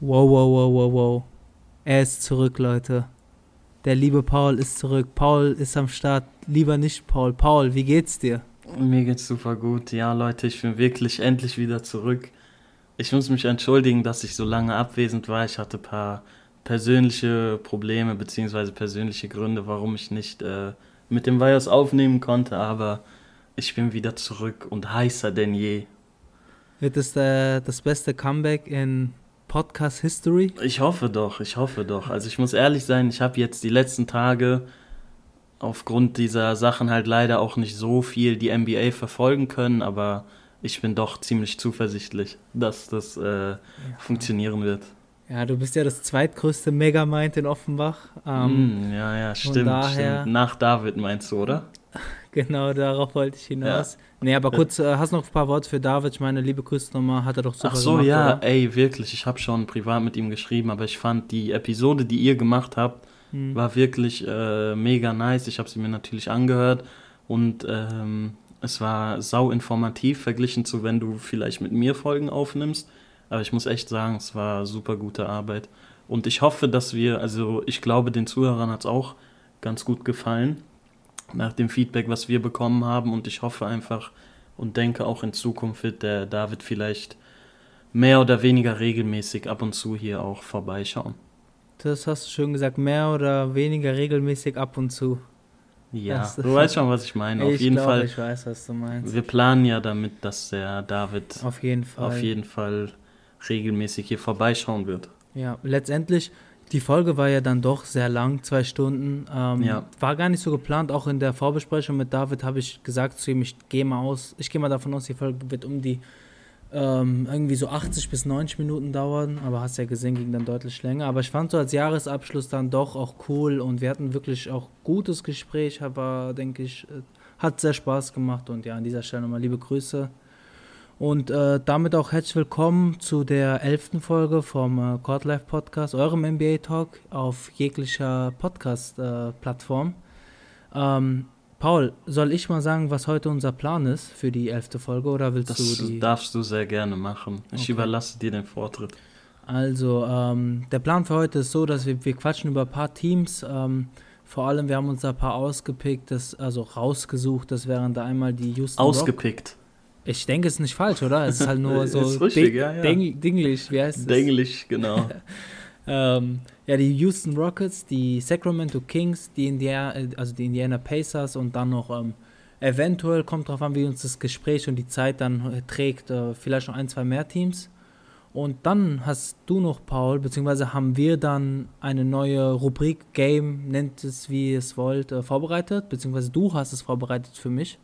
Wow, wow, wow, wow, wow. Er ist zurück, Leute. Der liebe Paul ist zurück. Paul ist am Start. Lieber nicht Paul. Paul, wie geht's dir? Mir geht's super gut. Ja, Leute, ich bin wirklich endlich wieder zurück. Ich muss mich entschuldigen, dass ich so lange abwesend war. Ich hatte ein paar persönliche Probleme beziehungsweise persönliche Gründe, warum ich nicht äh, mit dem Virus aufnehmen konnte, aber ich bin wieder zurück und heißer denn je. Wird es äh, das beste Comeback in Podcast History? Ich hoffe doch, ich hoffe doch. Also ich muss ehrlich sein, ich habe jetzt die letzten Tage aufgrund dieser Sachen halt leider auch nicht so viel die NBA verfolgen können, aber ich bin doch ziemlich zuversichtlich, dass das äh, funktionieren wird. Ja, du bist ja das zweitgrößte Megamind in Offenbach. Ähm, Mm, ja, ja, stimmt, daher- stimmt. Nach David meinst du, oder? Genau, darauf wollte ich hinaus. Nee, aber kurz, äh, hast noch ein paar Worte für David? Ich meine, liebe Grüße nochmal, hat er doch super Ach so, gemacht, ja, oder? ey, wirklich. Ich habe schon privat mit ihm geschrieben, aber ich fand die Episode, die ihr gemacht habt, Hm. war wirklich äh, mega nice. Ich habe sie mir natürlich angehört und ähm, es war sau informativ verglichen zu, wenn du vielleicht mit mir Folgen aufnimmst. Aber ich muss echt sagen, es war super gute Arbeit. Und ich hoffe, dass wir, also ich glaube, den Zuhörern hat es auch ganz gut gefallen nach dem Feedback, was wir bekommen haben. Und ich hoffe einfach und denke auch in Zukunft wird der David vielleicht mehr oder weniger regelmäßig ab und zu hier auch vorbeischauen. Das hast du schön gesagt, mehr oder weniger regelmäßig ab und zu. Ja, Das- du weißt schon, was ich meine. Auf ich jeden glaube, Fall. ich weiß, was du meinst. Wir planen ja damit, dass der David Auf jeden Fall. auf jeden Fall regelmäßig hier vorbeischauen wird. Ja, letztendlich, die Folge war ja dann doch sehr lang, zwei Stunden. Ähm, Ja. War gar nicht so geplant. Auch in der Vorbesprechung mit David habe ich gesagt zu ihm, ich gehe mal aus, ich gehe mal davon aus, die Folge wird um die ähm, irgendwie so 80 bis 90 Minuten dauern. Aber hast ja gesehen, ging dann deutlich länger. Aber ich fand so als Jahresabschluss dann doch auch cool und wir hatten wirklich auch gutes Gespräch, aber denke ich, äh, hat sehr Spaß gemacht und ja, an dieser Stelle nochmal liebe Grüße. Und äh, damit auch herzlich willkommen zu der elften Folge vom äh, Court Life Podcast, eurem NBA Talk auf jeglicher Podcast-Plattform. ähm, Paul, soll ich mal sagen, was heute unser Plan ist für die elfte Folge oder willst Das du die? darfst du sehr gerne machen. Ich Okay. überlasse dir den Vortritt. Also, ähm, der Plan für heute ist so, dass wir, wir quatschen über ein paar Teams. Ähm, vor allem, wir haben uns da ein paar ausgepickt, das, also rausgesucht. Das wären da einmal die Houston Rock- Ausgepickt. Ich denke, es ist nicht falsch, oder? Es ist halt nur so Ist richtig, ding- ja, ja. ding- dinglich, wie heißt es? Denglich, genau. Ähm, ja, die Houston Rockets, die Sacramento Kings, die Indiana, äh, also die Indiana Pacers und dann noch ähm, eventuell, kommt drauf an, wie uns das Gespräch und die Zeit dann äh, trägt, äh, vielleicht noch ein, zwei mehr Teams. Und dann hast du noch, Paul, beziehungsweise haben wir dann eine neue Rubrik, Game, nennt es wie ihr es wollt, äh, vorbereitet, beziehungsweise du hast es vorbereitet für mich.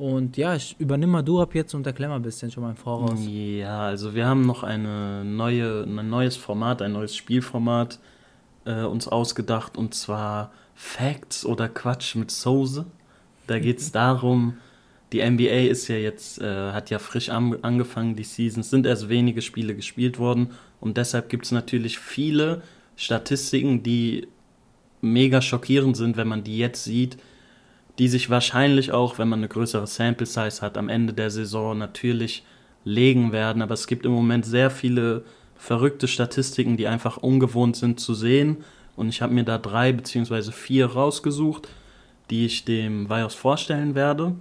Und ja, ich übernimm mal du ab jetzt und erklär mal ein bisschen schon mal im Voraus. Ja, also wir haben noch eine neue, ein neues Format, ein neues Spielformat äh, uns ausgedacht und zwar Facts oder Quatsch mit Soße. Da geht es darum, die NBA ist ja jetzt, äh, hat ja frisch an, angefangen, die Seasons, sind erst wenige Spiele gespielt worden und deshalb gibt es natürlich viele Statistiken, die mega schockierend sind, wenn man die jetzt sieht, die sich wahrscheinlich auch, wenn man eine größere Sample Size hat, am Ende der Saison natürlich legen werden. Aber es gibt im Moment sehr viele verrückte Statistiken, die einfach ungewohnt sind zu sehen. Und ich habe mir da drei beziehungsweise vier rausgesucht, die ich dem Vios vorstellen werde.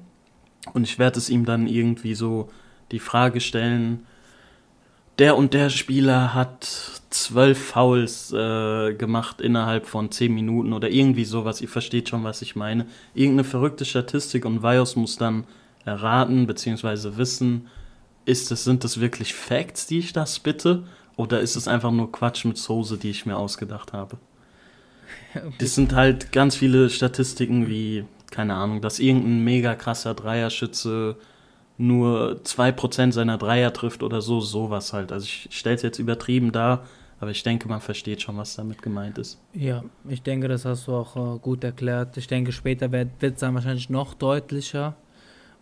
Und ich werde es ihm dann irgendwie so die Frage stellen, der und der Spieler hat zwölf Fouls äh, gemacht innerhalb von zehn Minuten oder irgendwie sowas. Ihr versteht schon, was ich meine. Irgendeine verrückte Statistik und Vios muss dann erraten bzw. wissen, ist es, sind das wirklich Facts, die ich da spitte? Oder ist es einfach nur Quatsch mit Soße, die ich mir ausgedacht habe? Das sind halt ganz viele Statistiken wie, keine Ahnung, dass irgendein mega krasser Dreierschütze nur 2% seiner Dreier trifft oder so, sowas halt. Also ich stelle es jetzt übertrieben dar, aber ich denke, man versteht schon, was damit gemeint ist. Ja, ich denke, das hast du auch äh, gut erklärt. Ich denke, später wird es dann wahrscheinlich noch deutlicher.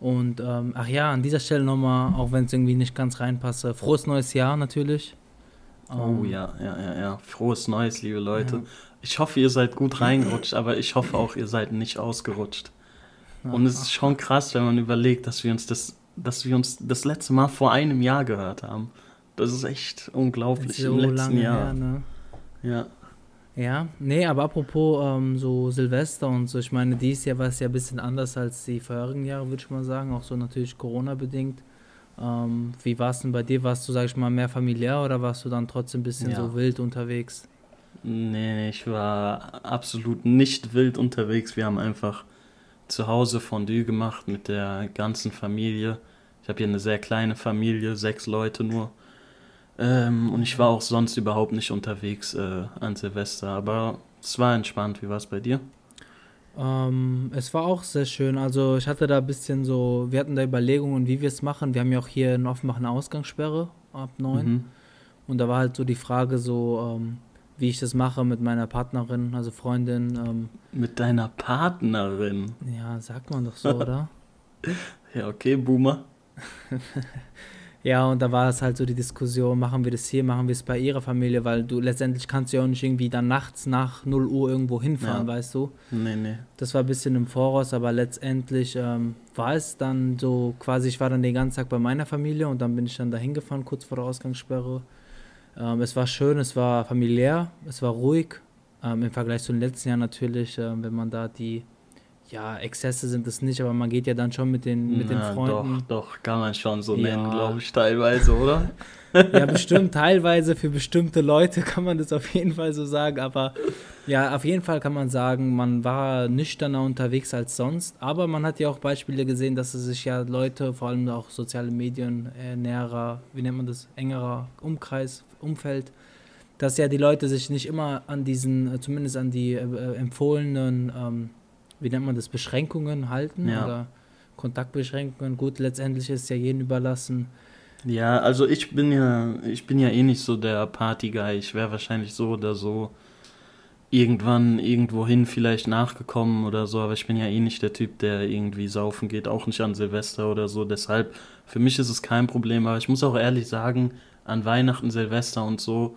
Und ähm, ach ja, an dieser Stelle nochmal, auch wenn es irgendwie nicht ganz reinpasse, frohes neues Jahr natürlich. Oh Ähm, ja, ja, ja, ja. Frohes Neues, liebe Leute. Ja. Ich hoffe, ihr seid gut reingerutscht, aber ich hoffe auch, ihr seid nicht ausgerutscht. Und es ist schon krass, wenn man überlegt, dass wir uns das, dass wir uns das letzte Mal vor einem Jahr gehört haben. Das ist echt unglaublich so im letzten lange Jahr. her, ne? Ja. Ja, nee, aber apropos ähm, so Silvester und so, ich meine, dieses Jahr war es ja ein bisschen anders als die vorherigen Jahre, würde ich mal sagen, auch so natürlich Corona-bedingt. Ähm, wie war es denn bei dir? Warst du, sag ich mal, mehr familiär oder warst du dann trotzdem ein bisschen Ja. so wild unterwegs? Nee, ich war absolut nicht wild unterwegs. Wir haben einfach zu Hause Fondue gemacht mit der ganzen Familie. Ich habe hier eine sehr kleine Familie, sechs Leute nur. Ähm, und ich war auch sonst überhaupt nicht unterwegs äh, an Silvester. Aber es war entspannt. Wie war es bei dir? Ähm, es war auch sehr schön. Also ich hatte da ein bisschen so, wir hatten da Überlegungen, wie wir es machen. Wir haben ja auch hier in Offenbach eine Ausgangssperre ab 9. Mhm. Und da war halt so die Frage so, ähm, wie ich das mache mit meiner Partnerin, also Freundin. Ähm, Mit deiner Partnerin. ja, sagt man doch so, oder? Ja, okay, Boomer. Ja, und da war es halt so die Diskussion, machen wir das hier, machen wir es bei ihrer Familie, weil du letztendlich kannst du ja auch nicht irgendwie dann nachts nach 0 Uhr irgendwo hinfahren, Ja. weißt du? Nee, nee. Das war ein bisschen im Voraus, aber letztendlich ähm, war es dann so, quasi, ich war dann den ganzen Tag bei meiner Familie und dann bin ich dann dahin gefahren, kurz vor der Ausgangssperre. Ähm, es war schön, es war familiär, es war ruhig, ähm, im Vergleich zu den letzten Jahren natürlich, ähm, wenn man da die, ja, Exzesse sind es nicht, aber man geht ja dann schon mit den, mit den Na, Freunden. Doch, doch, kann man schon so Ja. nennen, glaube ich, teilweise, oder? Ja, bestimmt, teilweise für bestimmte Leute kann man das auf jeden Fall so sagen, aber ja, auf jeden Fall kann man sagen, man war nüchterner unterwegs als sonst, aber man hat ja auch Beispiele gesehen, dass es sich ja Leute, vor allem auch soziale Medien, äh, näherer, wie nennt man das, engerer Umkreis, Umfeld, dass ja die Leute sich nicht immer an diesen, äh, zumindest an die äh, äh, empfohlenen, ähm, wie nennt man das, Beschränkungen halten Ja. oder Kontaktbeschränkungen. Gut, letztendlich ist ja jedem überlassen. Ja, also ich bin ja, ich bin ja eh nicht so der Party-Guy. Ich wäre wahrscheinlich so oder so irgendwann irgendwohin vielleicht nachgekommen oder so, aber ich bin ja eh nicht der Typ, der irgendwie saufen geht, auch nicht an Silvester oder so. Deshalb, für mich ist es kein Problem, aber ich muss auch ehrlich sagen, an Weihnachten, Silvester und so,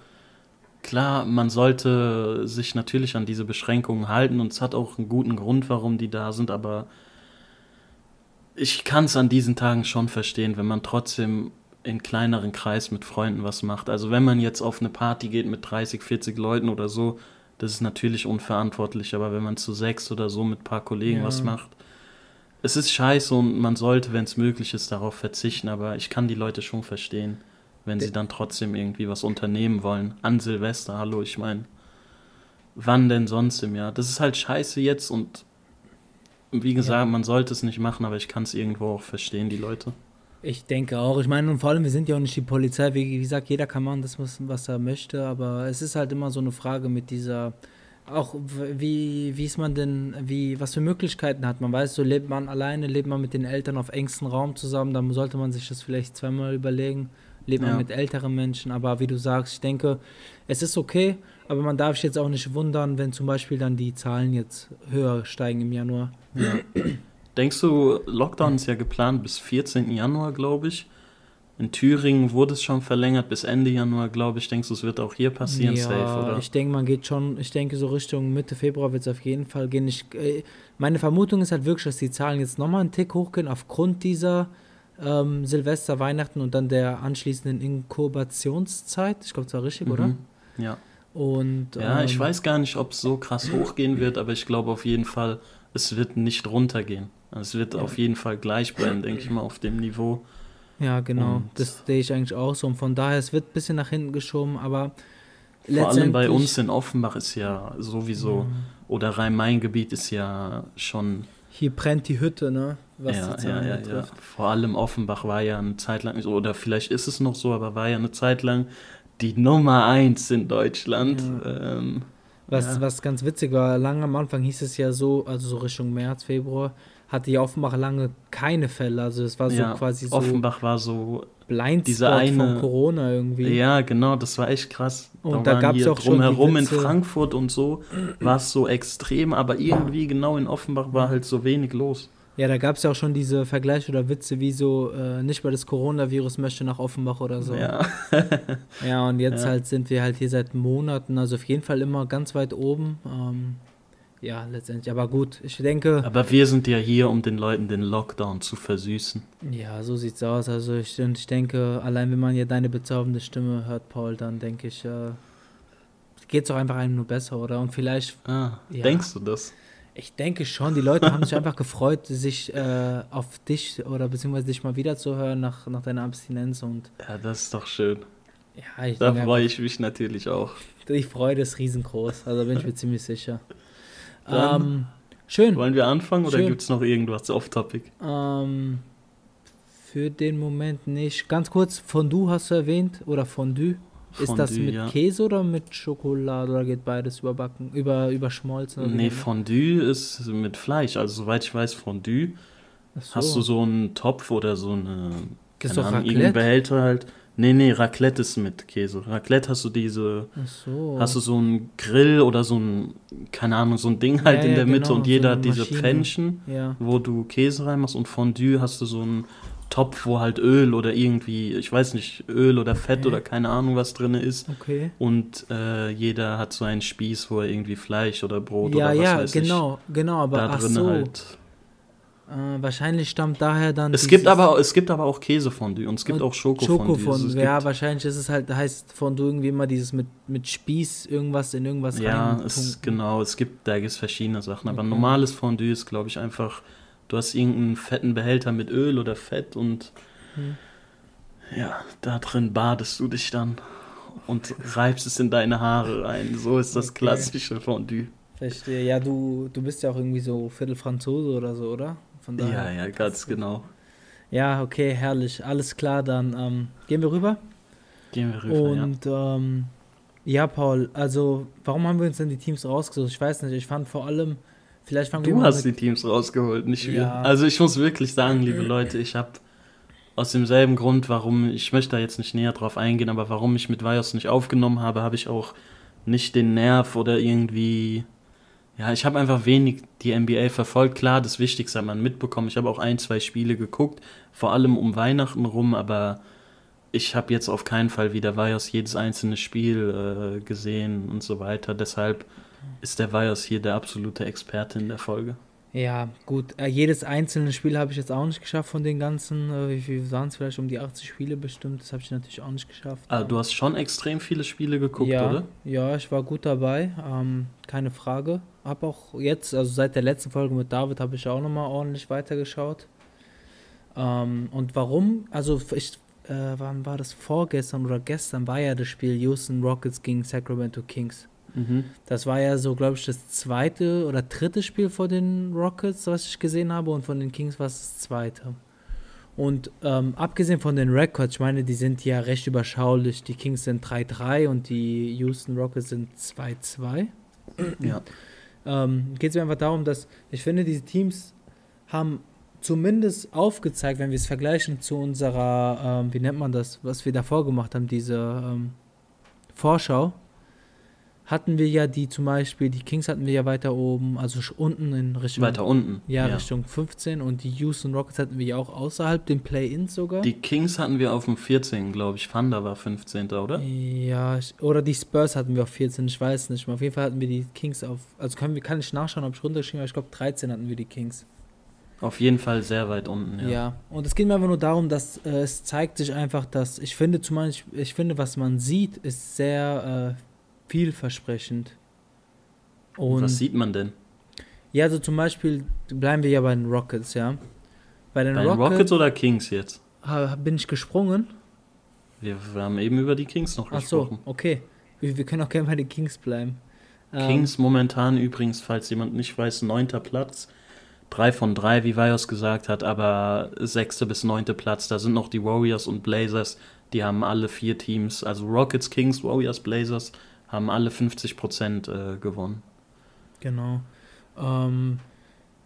klar, man sollte sich natürlich an diese Beschränkungen halten und es hat auch einen guten Grund, warum die da sind, aber ich kann es an diesen Tagen schon verstehen, wenn man trotzdem in kleineren Kreis mit Freunden was macht. Also wenn man jetzt auf eine Party geht mit 30, 40 Leuten oder so, das ist natürlich unverantwortlich, aber wenn man zu sechs oder so mit ein paar Kollegen Ja. was macht, es ist scheiße und man sollte, wenn es möglich ist, darauf verzichten, aber ich kann die Leute schon verstehen, wenn sie dann trotzdem irgendwie was unternehmen wollen. An Silvester, hallo, ich meine, wann denn sonst im Jahr? Das ist halt scheiße jetzt und wie gesagt, man sollte es nicht machen, aber ich kann es irgendwo auch verstehen, die Leute. Ich denke auch. Ich meine, und vor allem, wir sind ja auch nicht die Polizei. Wie gesagt, jeder kann machen das, was, er möchte. Aber es ist halt immer so eine Frage mit dieser, auch wie, wie ist man denn, wie, was für Möglichkeiten hat man? Weißt du, lebt man alleine, lebt man mit den Eltern auf engstem Raum zusammen, dann sollte man sich das vielleicht zweimal überlegen. Lebt man Ja. mit älteren Menschen, aber wie du sagst, ich denke, es ist okay, aber man darf sich jetzt auch nicht wundern, wenn zum Beispiel dann die Zahlen jetzt höher steigen im Januar. Ja. Denkst du, Lockdown ist ja geplant bis 14. Januar, glaube ich. In Thüringen wurde es schon verlängert bis Ende Januar, glaube ich. Denkst du, es wird auch hier passieren, ja, safe, oder? ich denke, man geht schon, ich denke, so Richtung Mitte Februar wird es auf jeden Fall gehen. Ich, äh, meine Vermutung ist halt wirklich, dass die Zahlen jetzt nochmal einen Tick hochgehen aufgrund dieser ähm, Silvester, Weihnachten und dann der anschließenden Inkubationszeit. Ich glaube, das war richtig, oder? Mhm. Ja. Und, ja, ich ähm, weiß gar nicht, ob es so krass hochgehen wird, aber ich glaube auf jeden Fall, es wird nicht runtergehen. Es wird auf jeden Fall gleich bleiben, denke ich mal, auf dem Niveau. Ja, genau. Und- das sehe ich eigentlich auch so. Und von daher, es wird ein bisschen nach hinten geschoben, aber Vor allem bei uns in Offenbach ist ja sowieso, oder Rhein-Main-Gebiet ist ja schon Hier brennt die Hütte, ne? Was ja, die ja, ja, ja. Vor allem Offenbach war ja eine Zeit lang, oder vielleicht ist es noch so, aber war ja eine Zeit lang die Nummer eins in Deutschland. Ähm, Was, Ja. was ganz witzig war, lange am Anfang hieß es ja so, also so Richtung März, Februar, hatte die Offenbach lange keine Fälle. Also es war so ja, quasi so Offenbach war so, Blindspot diese eine- von Corona irgendwie. ja genau, das war echt krass. Und da waren gab's hier auch drumherum in Frankfurt und so, war es so extrem, aber irgendwie genau in Offenbach war halt so wenig los. Ja, da gab es ja auch schon diese Vergleiche oder Witze, wie so, äh, nicht mal das Coronavirus möchte nach Offenbach oder so. Ja. Ja, und jetzt Ja. halt sind wir halt hier seit Monaten, also auf jeden Fall immer ganz weit oben. Ähm, ja, letztendlich. Aber gut, ich denke, Aber wir sind ja hier, um den Leuten den Lockdown zu versüßen. ja, so sieht's aus. Also ich, ich denke, allein wenn man ja deine bezaubernde Stimme hört, Paul, dann denke ich, äh, geht's doch einfach einem nur besser, oder? Und vielleicht, Ah, Ja. denkst du das? Ich denke schon, die Leute haben sich einfach gefreut, sich äh, auf dich oder beziehungsweise dich mal wieder zu hören nach, nach deiner Abstinenz und Ja, das ist doch schön. ja, ich Da freue ich mich natürlich auch. Die Freude ist riesengroß, also bin ich mir ziemlich sicher. Ähm, schön. Wollen wir anfangen oder gibt es noch irgendwas off-topic? Ähm, für den Moment nicht. Ganz kurz, Fondue hast du erwähnt oder Fondue? Ist das Fondue, mit ja. Käse oder mit Schokolade oder geht beides überbacken, über, überschmolzen? Nee, Fondue ist mit Fleisch. Also soweit ich weiß, Fondue. So. Hast du so einen Topf oder so eine ist keine Ahnung, irgendeinen. Behälter halt. Nee, nee, Raclette ist mit Käse. Raclette hast du diese, Ach so. hast du so einen Grill oder so ein, keine Ahnung, so ein Ding halt Ja, in ja, der Mitte genau, und so jeder eine hat diese Maschine. Pfännchen, Ja. wo du Käse reinmachst und Fondue hast du so einen Topf, wo halt Öl oder irgendwie, ich weiß nicht, Öl oder Fett Okay. oder keine Ahnung was drin ist. Okay. Und äh, jeder hat so einen Spieß, wo er irgendwie Fleisch oder Brot Ja, oder was ja, weiß genau, genau, ich, aber da ach drin so. halt. Äh, wahrscheinlich stammt daher dann. Es gibt aber es gibt aber auch Käsefondue und es gibt Und auch Schokofondue. Schokofondue. Also ja, wahrscheinlich ist es halt, heißt Fondue irgendwie immer dieses mit, mit Spieß irgendwas in irgendwas Ja, rein. es, genau, es gibt, da gibt es verschiedene Sachen. Aber Okay. normales Fondue ist, glaube ich, einfach, du hast irgendeinen fetten Behälter mit Öl oder Fett und Hm. ja, da drin badest du dich dann und reibst es in deine Haare rein. So ist das Okay. klassische Fondue. Verstehe. Ja, du, du bist ja auch irgendwie so Viertelfranzose oder so, oder? Von Ja, daher. ja, ganz genau. Ja, okay, herrlich. Alles klar, dann ähm, gehen wir rüber. Gehen wir rüber, ja. Und ähm, ja, Paul, also warum haben wir uns denn die Teams rausgesucht? Ich weiß nicht, ich fand vor allem, vielleicht fangen wir Du mal hast mit, die Teams rausgeholt, nicht wir. Ja. Also ich muss wirklich sagen, liebe Leute, ich habe aus demselben Grund, warum, ich möchte da jetzt nicht näher drauf eingehen, aber warum ich mit Vios nicht aufgenommen habe, habe ich auch nicht den Nerv oder irgendwie, ja, ich habe einfach wenig die NBA verfolgt. Klar, das Wichtigste hat man mitbekommen. Ich habe auch ein, zwei Spiele geguckt, vor allem um Weihnachten rum, aber ich habe jetzt auf keinen Fall wieder Vios jedes einzelne Spiel äh, gesehen und so weiter. Deshalb ist der Vios hier der absolute Experte in der Folge. Ja, gut, äh, jedes einzelne Spiel habe ich jetzt auch nicht geschafft von den ganzen, äh, wie viel waren es vielleicht um die 80 Spiele bestimmt, das habe ich natürlich auch nicht geschafft. Ah, du hast schon extrem viele Spiele geguckt, ja, oder? Ja, ich war gut dabei, ähm, keine Frage. Hab auch jetzt, also seit der letzten Folge mit David, habe ich auch nochmal ordentlich weitergeschaut. Ähm, und warum? Also ich, äh, wann war das? Vorgestern oder gestern war ja das Spiel Houston Rockets gegen Sacramento Kings. Mhm. Das war ja so, glaube ich, das zweite oder dritte Spiel vor den Rockets, was ich gesehen habe, und von den Kings war es das zweite. Und ähm, abgesehen von den Records, ich meine, die sind ja recht überschaulich. Die Kings sind 3-3 und die Houston Rockets sind 2-2. Ja. Ähm, Geht es mir einfach darum, dass ich finde, diese Teams haben zumindest aufgezeigt, wenn wir es vergleichen zu unserer, ähm, wie nennt man das, was wir davor gemacht haben, diese ähm, Vorschau, hatten wir ja die zum Beispiel, die Kings hatten wir ja weiter oben, also unten in Richtung, Weiter unten. ja, Richtung 15 und die Houston Rockets hatten wir ja auch außerhalb den Play-Ins sogar. Die Kings hatten wir auf dem 14, glaube ich. Thunder war 15. oder? Ja, oder die Spurs hatten wir auf 14, ich weiß nicht mehr. Auf jeden Fall hatten wir die Kings auf, also können wir, kann ich nachschauen, ob ich runtergeschrieben habe, ich glaube 13 hatten wir die Kings. Auf jeden Fall sehr weit unten, Ja. ja. und es geht mir einfach nur darum, dass äh, es zeigt sich einfach, dass ich finde, zum Beispiel, ich finde, was man sieht, ist sehr äh, vielversprechend. Und Was sieht man denn? ja, also zum Beispiel bleiben wir ja bei den Rockets, ja. Bei den Bei den Rockets, Rockets oder Kings jetzt? bin ich gesprungen. Wir, wir haben eben über die Kings noch Ach so, gesprochen. okay. Wir, wir können auch gerne bei den Kings bleiben. Ähm, Kings momentan übrigens, falls jemand nicht weiß, neunter Platz. Drei von drei, wie Vios gesagt hat, aber sechste bis neunte Platz. Da sind noch die Warriors und Blazers. Die haben alle vier Teams, also Rockets, Kings, Warriors, Blazers, haben alle 50 Prozent äh, gewonnen. Genau. Ähm,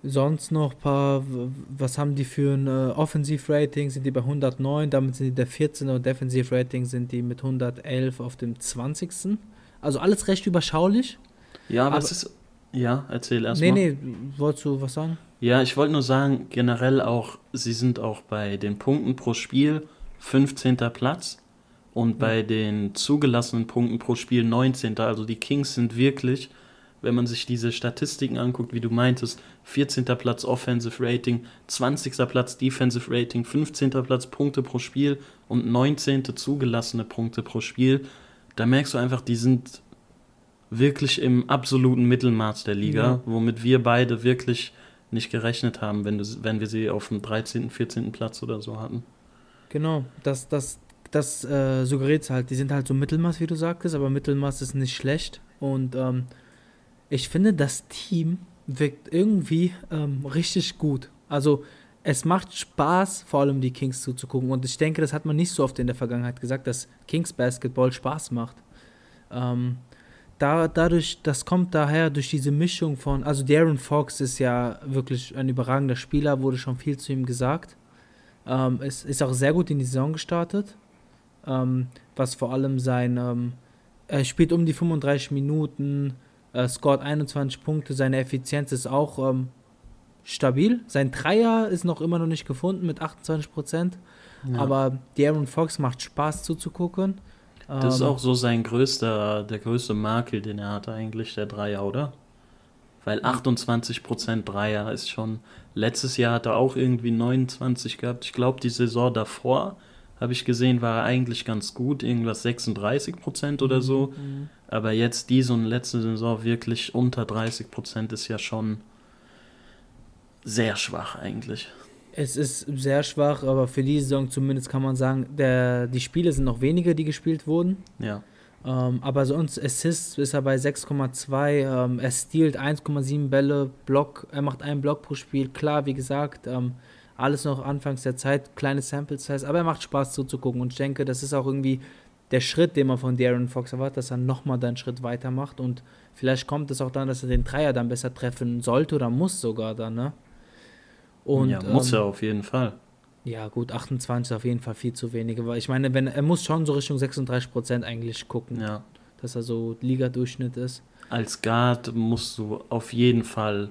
sonst noch ein paar, was haben die für ein äh, Offensiv-Rating? Sind die bei 109, damit sind die der 14. und Defensiv-Rating sind die mit 111 auf dem 20. Also alles recht überschaulich. Ja, aber, Aber- es ist. Ja, erzähl erstmal. Nee, nee, wolltest du was sagen? Ja, ich wollte nur sagen, generell auch, sie sind auch bei den Punkten pro Spiel 15. Platz und bei den zugelassenen Punkten pro Spiel 19. Also die Kings sind wirklich, wenn man sich diese Statistiken anguckt, wie du meintest, 14. Platz Offensive Rating, 20. Platz Defensive Rating, 15. Platz Punkte pro Spiel und 19. zugelassene Punkte pro Spiel. Da merkst du einfach, die sind wirklich im absoluten Mittelmaß der Liga, Ja. womit wir beide wirklich nicht gerechnet haben, wenn, du, wenn wir sie auf dem 13., 14. Platz oder so hatten. Genau, das, das, das äh, suggeriert es halt. Die sind halt so Mittelmaß, wie du sagtest, aber Mittelmaß ist nicht schlecht. Und ähm, ich finde, das Team wirkt irgendwie ähm, richtig gut. Also es macht Spaß, vor allem die Kings zuzugucken. Und ich denke, das hat man nicht so oft in der Vergangenheit gesagt, dass Kings Basketball Spaß macht. Ähm, da, dadurch, das kommt daher durch diese Mischung von, also Darren Fox ist ja wirklich ein überragender Spieler, wurde schon viel zu ihm gesagt. Ähm, es ist auch sehr gut in die Saison gestartet, ähm, was vor allem sein, ähm, er spielt um die 35 Minuten, äh, scoret 21 Punkte, seine Effizienz ist auch ähm, stabil. Sein Dreier ist noch immer noch nicht gefunden mit 28 Prozent, Ja. aber Darren Fox macht Spaß zuzugucken. das ist Ähm, auch so sein größter, der größte Makel, den er hatte eigentlich, der Dreier, oder? Weil 28% Dreier ist schon. Letztes Jahr hat er auch irgendwie 29 gehabt. Ich glaube, die Saison davor, habe ich gesehen, war er eigentlich ganz gut. Irgendwas 36% oder so. Mhm. Aber jetzt diese und letzte Saison wirklich unter 30% ist ja schon sehr schwach eigentlich. Es ist sehr schwach, aber für die Saison zumindest kann man sagen, der, die Spiele sind noch weniger, die gespielt wurden. Ja. Ähm, aber sonst Assists ist er bei 6,2. Ähm, er stiehlt 1,7 Bälle, Block, er macht einen Block pro Spiel. Klar, wie gesagt, ähm, alles noch anfangs der Zeit, kleine Sample Size, aber er macht Spaß zuzugucken und ich denke, das ist auch irgendwie der Schritt, den man von Darren Fox erwartet, dass er nochmal einen Schritt weitermacht und vielleicht kommt es auch dann, dass er den Dreier dann besser treffen sollte oder muss sogar dann, ne? Und, ja, muss ähm, er auf jeden Fall. ja, gut, 28 ist auf jeden Fall viel zu wenig. Weil ich meine, wenn er muss schon so Richtung 36 Prozent eigentlich gucken, Ja. dass er so Liga-Durchschnitt ist. als Guard musst du auf jeden Fall,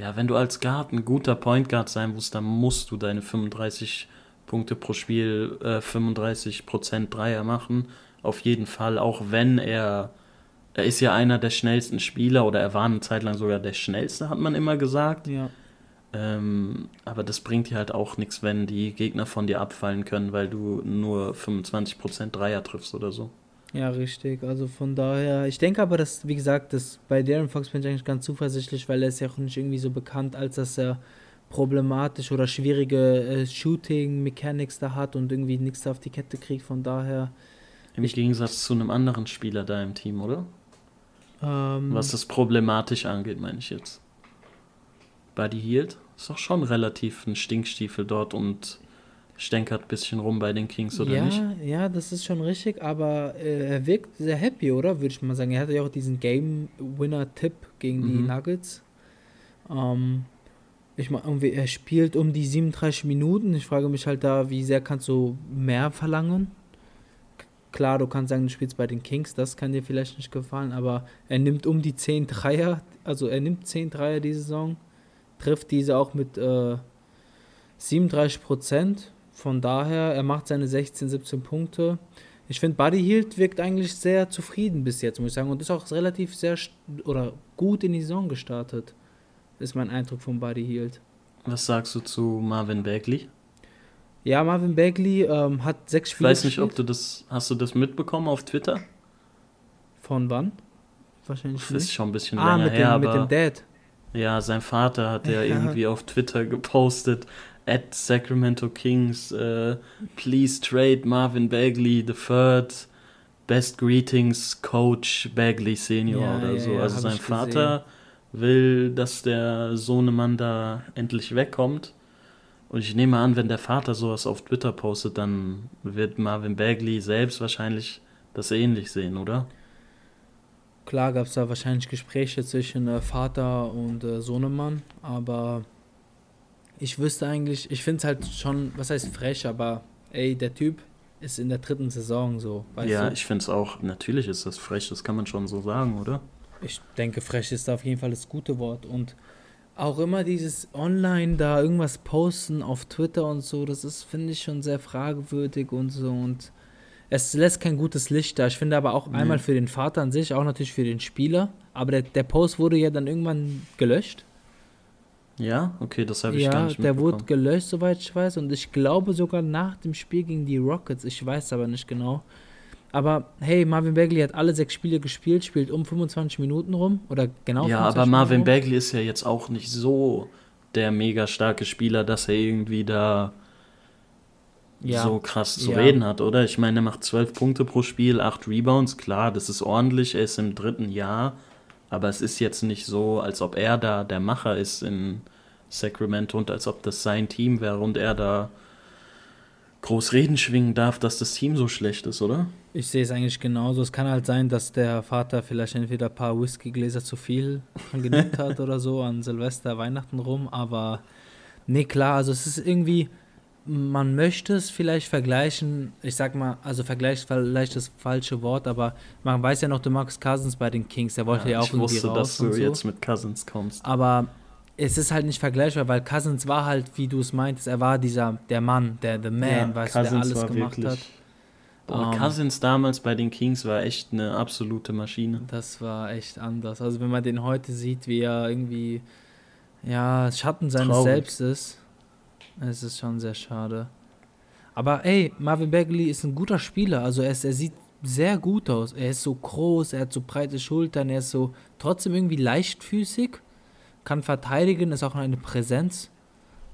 ja, wenn du als Guard ein guter Point Guard sein musst, dann musst du deine 35 Punkte pro Spiel, äh, 35 Prozent Dreier machen. Auf jeden Fall, auch wenn er, er ist ja einer der schnellsten Spieler oder er war eine Zeit lang sogar der schnellste, hat man immer gesagt. Ja. Ähm, aber das bringt dir halt auch nichts, wenn die Gegner von dir abfallen können, weil du nur 25 Prozent Dreier triffst oder so. Ja, richtig. Also von daher, ich denke aber, dass, wie gesagt, dass bei Darren Fox bin ich eigentlich ganz zuversichtlich, weil er ist ja auch nicht irgendwie so bekannt, als dass er problematisch oder schwierige äh, Shooting-Mechanics da hat und irgendwie nichts auf die Kette kriegt. Von daher, Im Gegensatz zu einem anderen Spieler da im Team, oder? ähm, Was das problematisch angeht, meine ich jetzt. Buddy Hield ist doch schon relativ ein Stinkstiefel dort und stänkert ein bisschen rum bei den Kings, oder ja, nicht? Ja, das ist schon richtig, aber äh, er wirkt sehr happy, oder? Würde ich mal sagen. Er hatte ja auch diesen Game-Winner-Tipp gegen die Mhm. Nuggets. Ähm, ich meine, irgendwie, er spielt um die 37 Minuten. Ich frage mich halt da, wie sehr kannst du mehr verlangen? Klar, du kannst sagen, du spielst bei den Kings, das kann dir vielleicht nicht gefallen, aber er nimmt um die 10 Dreier, also er nimmt 10 Dreier diese Saison, trifft diese auch mit äh, 37 Prozent. Von daher, er macht seine 16, 17 Punkte. Ich finde, Buddy Hield wirkt eigentlich sehr zufrieden bis jetzt, muss ich sagen. Und ist auch relativ sehr oder gut in die Saison gestartet. Ist mein Eindruck von Buddy Hield. Was sagst du zu Marvin Bagley? Ja, Marvin Bagley ähm, hat sechs Ich Spiele weiß nicht, ob gespielt. du das, hast du das mitbekommen auf Twitter? Von wann? Wahrscheinlich Das ist nicht. schon ein bisschen Ah, länger mit her, dem, mit aber dem Dad. ja, sein Vater hat ja Ja. irgendwie auf Twitter gepostet, at Sacramento Kings, äh, please trade Marvin Bagley the third, best greetings, Coach Bagley Senior Ja, oder ja, so. ja, also sein Vater will, dass der Sohnemann da endlich wegkommt. Und ich nehme an, wenn der Vater sowas auf Twitter postet, dann wird Marvin Bagley selbst wahrscheinlich das ähnlich sehen, oder? Klar gab es da wahrscheinlich Gespräche zwischen äh, Vater und äh, Sohnemann, aber ich wüsste eigentlich, ich finde es halt schon, was heißt frech, aber ey, der Typ ist in der dritten Saison so, weißt ja, du? ich finde es auch, natürlich ist das frech, das kann man schon so sagen, oder? Ich denke, frech ist da auf jeden Fall das gute Wort. Und auch immer dieses Online da irgendwas posten auf Twitter und so, das ist, finde ich, schon sehr fragwürdig und so. Und es lässt kein gutes Licht da. Ich finde aber auch Nee. einmal für den Vater an sich, auch natürlich für den Spieler. Aber der, der Post wurde ja dann irgendwann gelöscht. Ja, okay, das habe ich Ja, gar nicht der wurde gelöscht, soweit ich weiß. Und ich glaube sogar nach dem Spiel gegen die Rockets. Ich weiß aber nicht genau. Aber hey, Marvin Bagley hat alle sechs Spiele gespielt, spielt um 25 Minuten rum. Oder genau ja, 25 aber Marvin Minuten rum. Bagley ist ja jetzt auch nicht so der mega starke Spieler, dass er irgendwie da Ja. so krass zu Ja. reden hat, oder? Ich meine, er macht 12 Punkte pro Spiel, 8 Rebounds, klar, das ist ordentlich, er ist im dritten Jahr, aber es ist jetzt nicht so, als ob er da der Macher ist in Sacramento und als ob das sein Team wäre und er da groß Reden schwingen darf, dass das Team so schlecht ist, oder? Ich sehe es eigentlich genauso. Es kann halt sein, dass der Vater vielleicht entweder ein paar Whiskygläser zu viel genügt hat oder so an Silvester, Weihnachten rum. Aber nee, klar, also es ist irgendwie, man möchte es vielleicht vergleichen. Ich sag mal, also Vergleich ist vielleicht das falsche Wort, aber man weiß ja noch, DeMarcus Cousins bei den Kings, der wollte ja, auch ich irgendwie wusste, raus dass du so. jetzt mit Cousins kommst. Aber es ist halt nicht vergleichbar, weil Cousins war halt, wie du es meintest, er war dieser, der Mann, der The Man, weißt du, der alles gemacht hat. Boah, Ähm, Cousins damals bei den Kings war echt eine absolute Maschine. Das war echt anders. Also wenn man den heute sieht, wie er irgendwie, ja, Schatten seines Traurig. Selbst ist, es ist schon sehr schade. Aber ey, Marvin Bagley ist ein guter Spieler. Also er, ist, er sieht sehr gut aus. Er ist so groß, er hat so breite Schultern, er ist so trotzdem irgendwie leichtfüßig, kann verteidigen, ist auch eine Präsenz.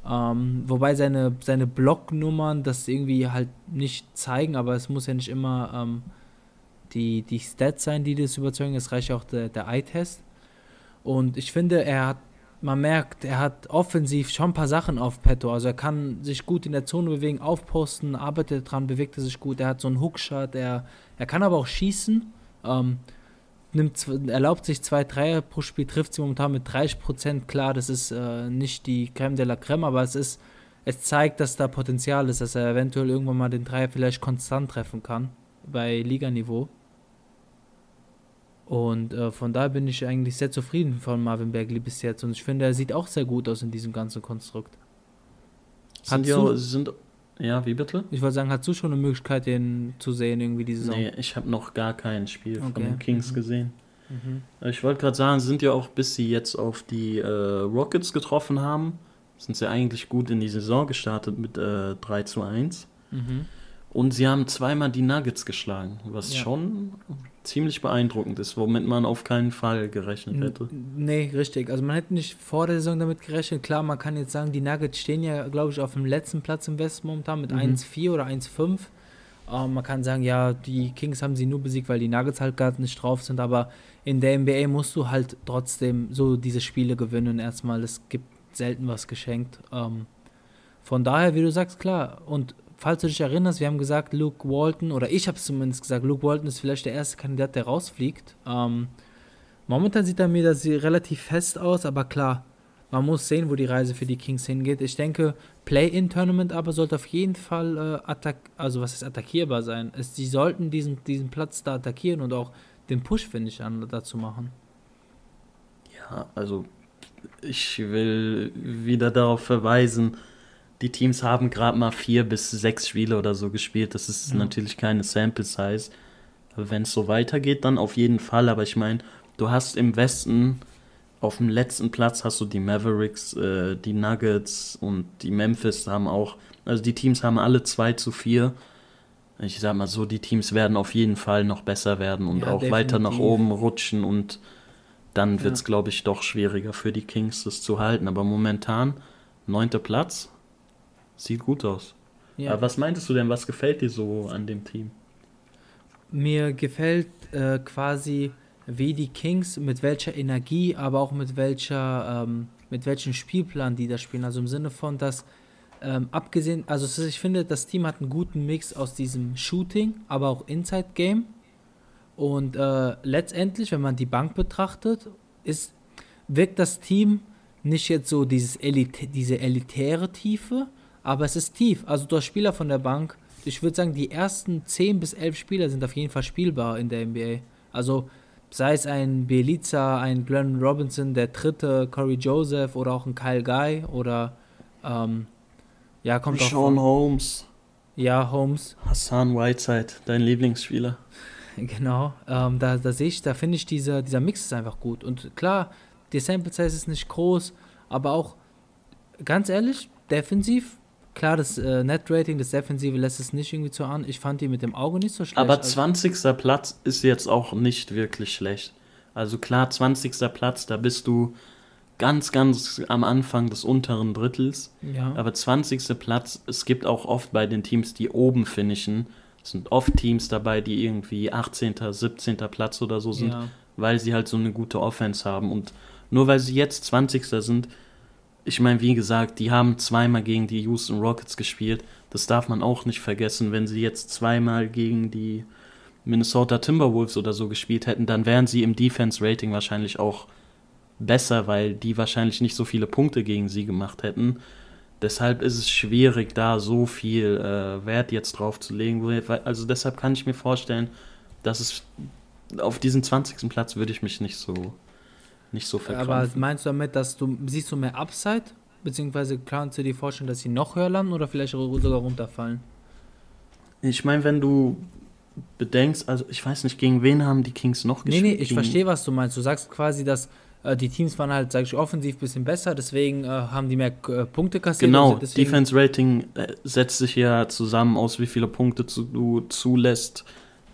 Ähm, wobei seine, seine Blocknummern das irgendwie halt nicht zeigen, aber es muss ja nicht immer ähm, die, die Stats sein, die das überzeugen. Es reicht auch der, der Eye-Test. Und ich finde, er hat, man merkt, er hat offensiv schon ein paar Sachen auf Petto. Also er kann sich gut in der Zone bewegen, aufposten, arbeitet dran, bewegt er sich gut. Er hat so einen Hookshot, er, er kann aber auch schießen. Ähm, nimmt, erlaubt sich zwei Dreier pro Spiel, trifft sie momentan mit 30%. Klar, das ist äh, nicht die Creme de la Creme, aber es ist, es zeigt, dass da Potenzial ist, dass er eventuell irgendwann mal den Dreier vielleicht konstant treffen kann bei Liganiveau. Und äh, von daher bin ich eigentlich sehr zufrieden von Marvin Bagley bis jetzt. Und ich finde, er sieht auch sehr gut aus in diesem ganzen Konstrukt. Sind ja, sind, ja, wie bitte? Ich wollte sagen, hast du schon eine Möglichkeit, den zu sehen, irgendwie diese Saison? Nee, ich habe noch gar kein Spiel von Okay. den Kings Mhm. gesehen. Mhm. Ich wollte gerade sagen, sind ja auch, bis sie jetzt auf die äh, Rockets getroffen haben, sind sie eigentlich gut in die Saison gestartet mit äh, 3 zu 1. Mhm. Und sie haben zweimal die Nuggets geschlagen, was Ja. schon ziemlich beeindruckend ist, womit man auf keinen Fall gerechnet hätte. Nee, richtig. Also man hätte nicht vor der Saison damit gerechnet. Klar, man kann jetzt sagen, die Nuggets stehen ja, glaube ich, auf dem letzten Platz im Westen momentan mit Mhm. 1-4 oder 1-5. Ähm, man kann sagen, ja, die Kings haben sie nur besiegt, weil die Nuggets halt gerade nicht drauf sind. Aber in der NBA musst du halt trotzdem so diese Spiele gewinnen erstmal. Es gibt selten was geschenkt. Ähm, von daher, wie du sagst, klar. Und falls du dich erinnerst, wir haben gesagt, Luke Walton, oder ich habe es zumindest gesagt, Luke Walton ist vielleicht der erste Kandidat, der rausfliegt. Ähm, momentan sieht er mir das relativ fest aus, aber klar, man muss sehen, wo die Reise für die Kings hingeht. Ich denke, Play-in-Tournament aber sollte auf jeden Fall äh, attack also was ist attackierbar sein. Es, sie sollten diesen, diesen Platz da attackieren und auch den Push, finde ich, an, dazu machen. Ja, also ich will wieder darauf verweisen, die Teams haben gerade mal vier bis sechs Spiele oder so gespielt. Das ist Ja. natürlich keine Sample Size. Aber wenn es so weitergeht, dann auf jeden Fall. Aber ich meine, du hast im Westen auf dem letzten Platz hast du die Mavericks, äh, die Nuggets und die Memphis haben auch, also die Teams haben alle 2 zu 4. Ich sag mal so, die Teams werden auf jeden Fall noch besser werden und Ja, auch weiter nach definitiv. oben rutschen und dann wird es, Ja. glaube ich, doch schwieriger für die Kings, das zu halten. Aber momentan, neunter Platz, sieht gut aus. Ja. Aber was meintest du denn, was gefällt dir so an dem Team? Mir gefällt äh, quasi, wie die Kings, mit welcher Energie, aber auch mit welcher, ähm, mit welchem Spielplan die da spielen. Also im Sinne von, dass ähm, abgesehen, also ich finde, das Team hat einen guten Mix aus diesem Shooting, aber auch Inside Game. Und äh, letztendlich, wenn man die Bank betrachtet, ist, wirkt das Team nicht jetzt so dieses Elite, diese elitäre Tiefe, aber es ist tief. Also du hast Spieler von der Bank. Ich würde sagen, die ersten 10 bis 11 Spieler sind auf jeden Fall spielbar in der NBA. Also sei es ein Bielica, ein Glenn Robinson, der dritte, Corey Joseph oder auch ein Kyle Guy oder ähm, ja, kommt auch Sean Holmes, ja, Holmes, Hassan Whiteside, dein Lieblingsspieler. genau. Ähm, da, da sehe ich, da finde ich dieser, dieser Mix ist einfach gut. Und klar, die Sample Size ist nicht groß, aber auch ganz ehrlich, defensiv, klar, das äh, Net-Rating, das Defensive lässt es nicht irgendwie zu an. Ich fand die mit dem Auge nicht so schlecht. Aber Also- 20. Platz ist jetzt auch nicht wirklich schlecht. Also klar, 20. Platz, da bist du ganz, ganz am Anfang des unteren Drittels. ja. Aber 20. Platz, es gibt auch oft bei den Teams, die oben finishen, es sind oft Teams dabei, die irgendwie 18., 17. Platz oder so sind, ja. weil sie halt so eine gute Offense haben. Und nur weil sie jetzt 20. sind, ich meine, wie gesagt, die haben zweimal gegen die Houston Rockets gespielt. Das darf man auch nicht vergessen. Wenn sie jetzt zweimal gegen die Minnesota Timberwolves oder so gespielt hätten, dann wären sie im Defense-Rating wahrscheinlich auch besser, weil die wahrscheinlich nicht so viele Punkte gegen sie gemacht hätten. Deshalb ist es schwierig, da so viel äh, Wert jetzt drauf zu legen. Also deshalb kann ich mir vorstellen, dass es auf diesen 20. Platz würde ich mich nicht so nicht so Aber verkrampfen. meinst du damit, dass du siehst du mehr Upside? Beziehungsweise kannst du dir vorstellen, dass sie noch höher landen oder vielleicht sogar runterfallen? Ich meine, wenn du bedenkst, also ich weiß nicht, gegen wen haben die Kings noch Nee, gespielt? nee, ich Gegen- verstehe, was du meinst. Du sagst quasi, dass äh, die Teams waren halt, sag ich, offensiv ein bisschen besser, deswegen äh, haben die mehr äh, Punkte kassiert. Genau, also Defense Rating äh, setzt sich ja zusammen aus, wie viele Punkte zu, du zulässt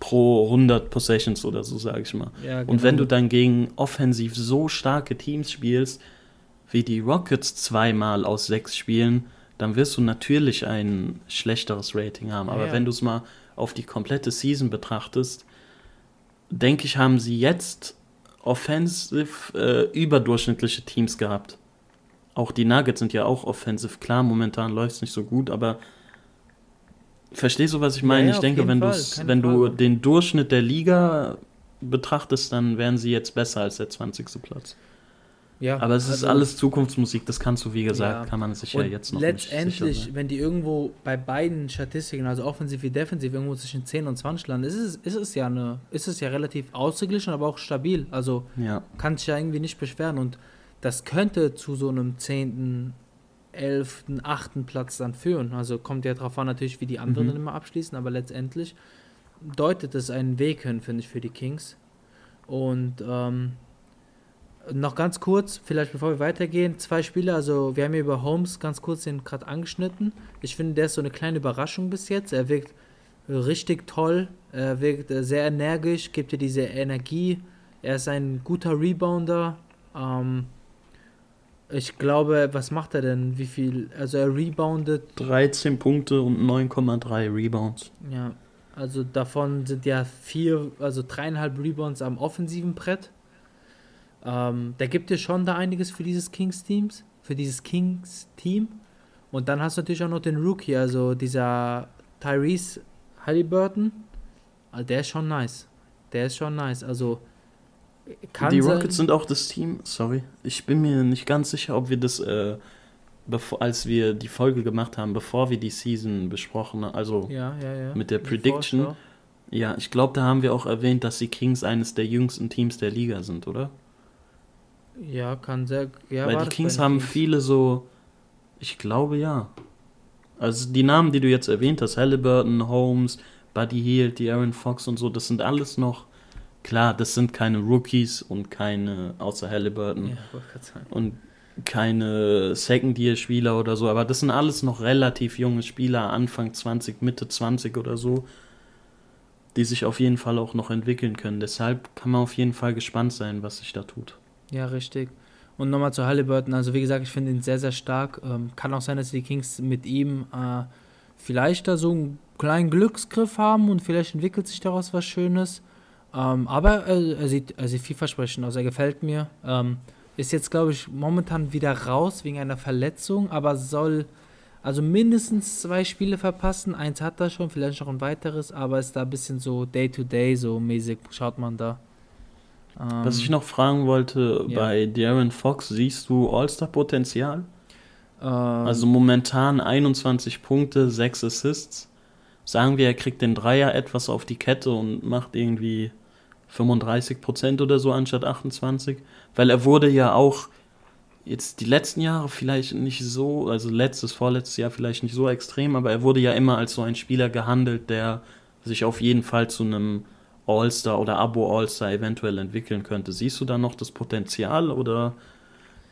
pro 100 Possessions oder so, sage ich mal. Ja, Und genau. wenn du dann gegen offensiv so starke Teams spielst, wie die Rockets zweimal aus sechs spielen, dann wirst du natürlich ein schlechteres Rating haben. Aber Ja. wenn du es mal auf die komplette Season betrachtest, denke ich, haben sie jetzt offensiv äh, überdurchschnittliche Teams gehabt. Auch die Nuggets sind ja auch offensiv. Klar, momentan läuft es nicht so gut, aber verstehst du, was ich meine? ja, ich denke, wenn, wenn du den Durchschnitt der Liga betrachtest, dann wären sie jetzt besser als der 20. Platz. ja, Aber es ist also- alles Zukunftsmusik, das kannst du, wie gesagt, Ja. kann man sich ja jetzt noch nicht letztendlich, sein. wenn die irgendwo bei beiden Statistiken, also offensiv wie defensiv, irgendwo zwischen 10 und 20 landen, ist es, ist es ja eine, ist es ja relativ ausgeglichen, aber auch stabil. Also Ja, kann sich ja irgendwie nicht beschweren. Und das könnte zu so einem 10., 11., 8. Platz dann führen. Also kommt ja darauf an, natürlich, wie die anderen Mhm. immer abschließen, aber letztendlich deutet es einen Weg hin, finde ich, für die Kings. Und ähm, noch ganz kurz, vielleicht bevor wir weitergehen, zwei Spiele, also wir haben hier über Holmes ganz kurz den gerade angeschnitten. Ich finde, der ist so eine kleine Überraschung bis jetzt. Er wirkt richtig toll, er wirkt äh, sehr energisch, gibt dir diese Energie. Er ist ein guter Rebounder. Ähm, ich glaube, was macht er denn? Wie viel? Also er reboundet 13 Punkte und 9,3 Rebounds. Ja, also davon sind ja vier, also dreieinhalb Rebounds am offensiven Brett. Ähm, der gibt dir schon da einiges für dieses Kings-Teams, für dieses Kings-Team. Und dann hast du natürlich auch noch den Rookie, also dieser Tyrese Halliburton. Also der ist schon nice. Der ist schon nice. Also kann die sein- Rockets sind auch das Team, sorry, ich bin mir nicht ganz sicher, ob wir das, äh, bevor, als wir die Folge gemacht haben, bevor wir die Season besprochen haben, also ja, ja, ja. mit der Die Prediction. Vorschau. Ja, ich glaube, da haben wir auch erwähnt, dass die Kings eines der jüngsten Teams der Liga sind, oder? Ja, kann sehr. Ja, Weil die Kings haben Kings? viele so, ich glaube ja. Also die Namen, die du jetzt erwähnt hast, Halliburton, Holmes, Buddy Hield, die Aaron Fox und so, das sind alles noch, klar, das sind keine Rookies und keine, außer Halliburton, Ja, und keine Second-Year-Spieler oder so, aber das sind alles noch relativ junge Spieler, Anfang 20, Mitte 20 oder so, die sich auf jeden Fall auch noch entwickeln können. Deshalb kann man auf jeden Fall gespannt sein, was sich da tut. Ja, richtig. Und nochmal zu Halliburton. Also, wie gesagt, ich finde ihn sehr, sehr stark. Ähm, kann auch sein, dass die Kings mit ihm äh, vielleicht da so einen kleinen Glücksgriff haben und vielleicht entwickelt sich daraus was Schönes. Ähm, aber äh, er, sieht, er sieht vielversprechend aus. Er gefällt mir. Ähm, ist jetzt, glaube ich, momentan wieder raus wegen einer Verletzung, aber soll also mindestens zwei Spiele verpassen. Eins hat er schon, vielleicht noch ein weiteres, aber ist da ein bisschen so Day-to-Day, so mäßig schaut man da. Was Ähm, ich noch fragen wollte, ja. bei Darren Fox, siehst du All-Star-Potenzial? ähm, Also momentan 21 Punkte, 6 Assists. Sagen wir, er kriegt den Dreier etwas auf die Kette und macht irgendwie 35% oder so anstatt 28. Weil er wurde ja auch jetzt die letzten Jahre vielleicht nicht so, also letztes, vorletztes Jahr vielleicht nicht so extrem, aber er wurde ja immer als so ein Spieler gehandelt, der sich auf jeden Fall zu einem All-Star oder Abo-All-Star eventuell entwickeln könnte. Siehst du da noch das Potenzial oder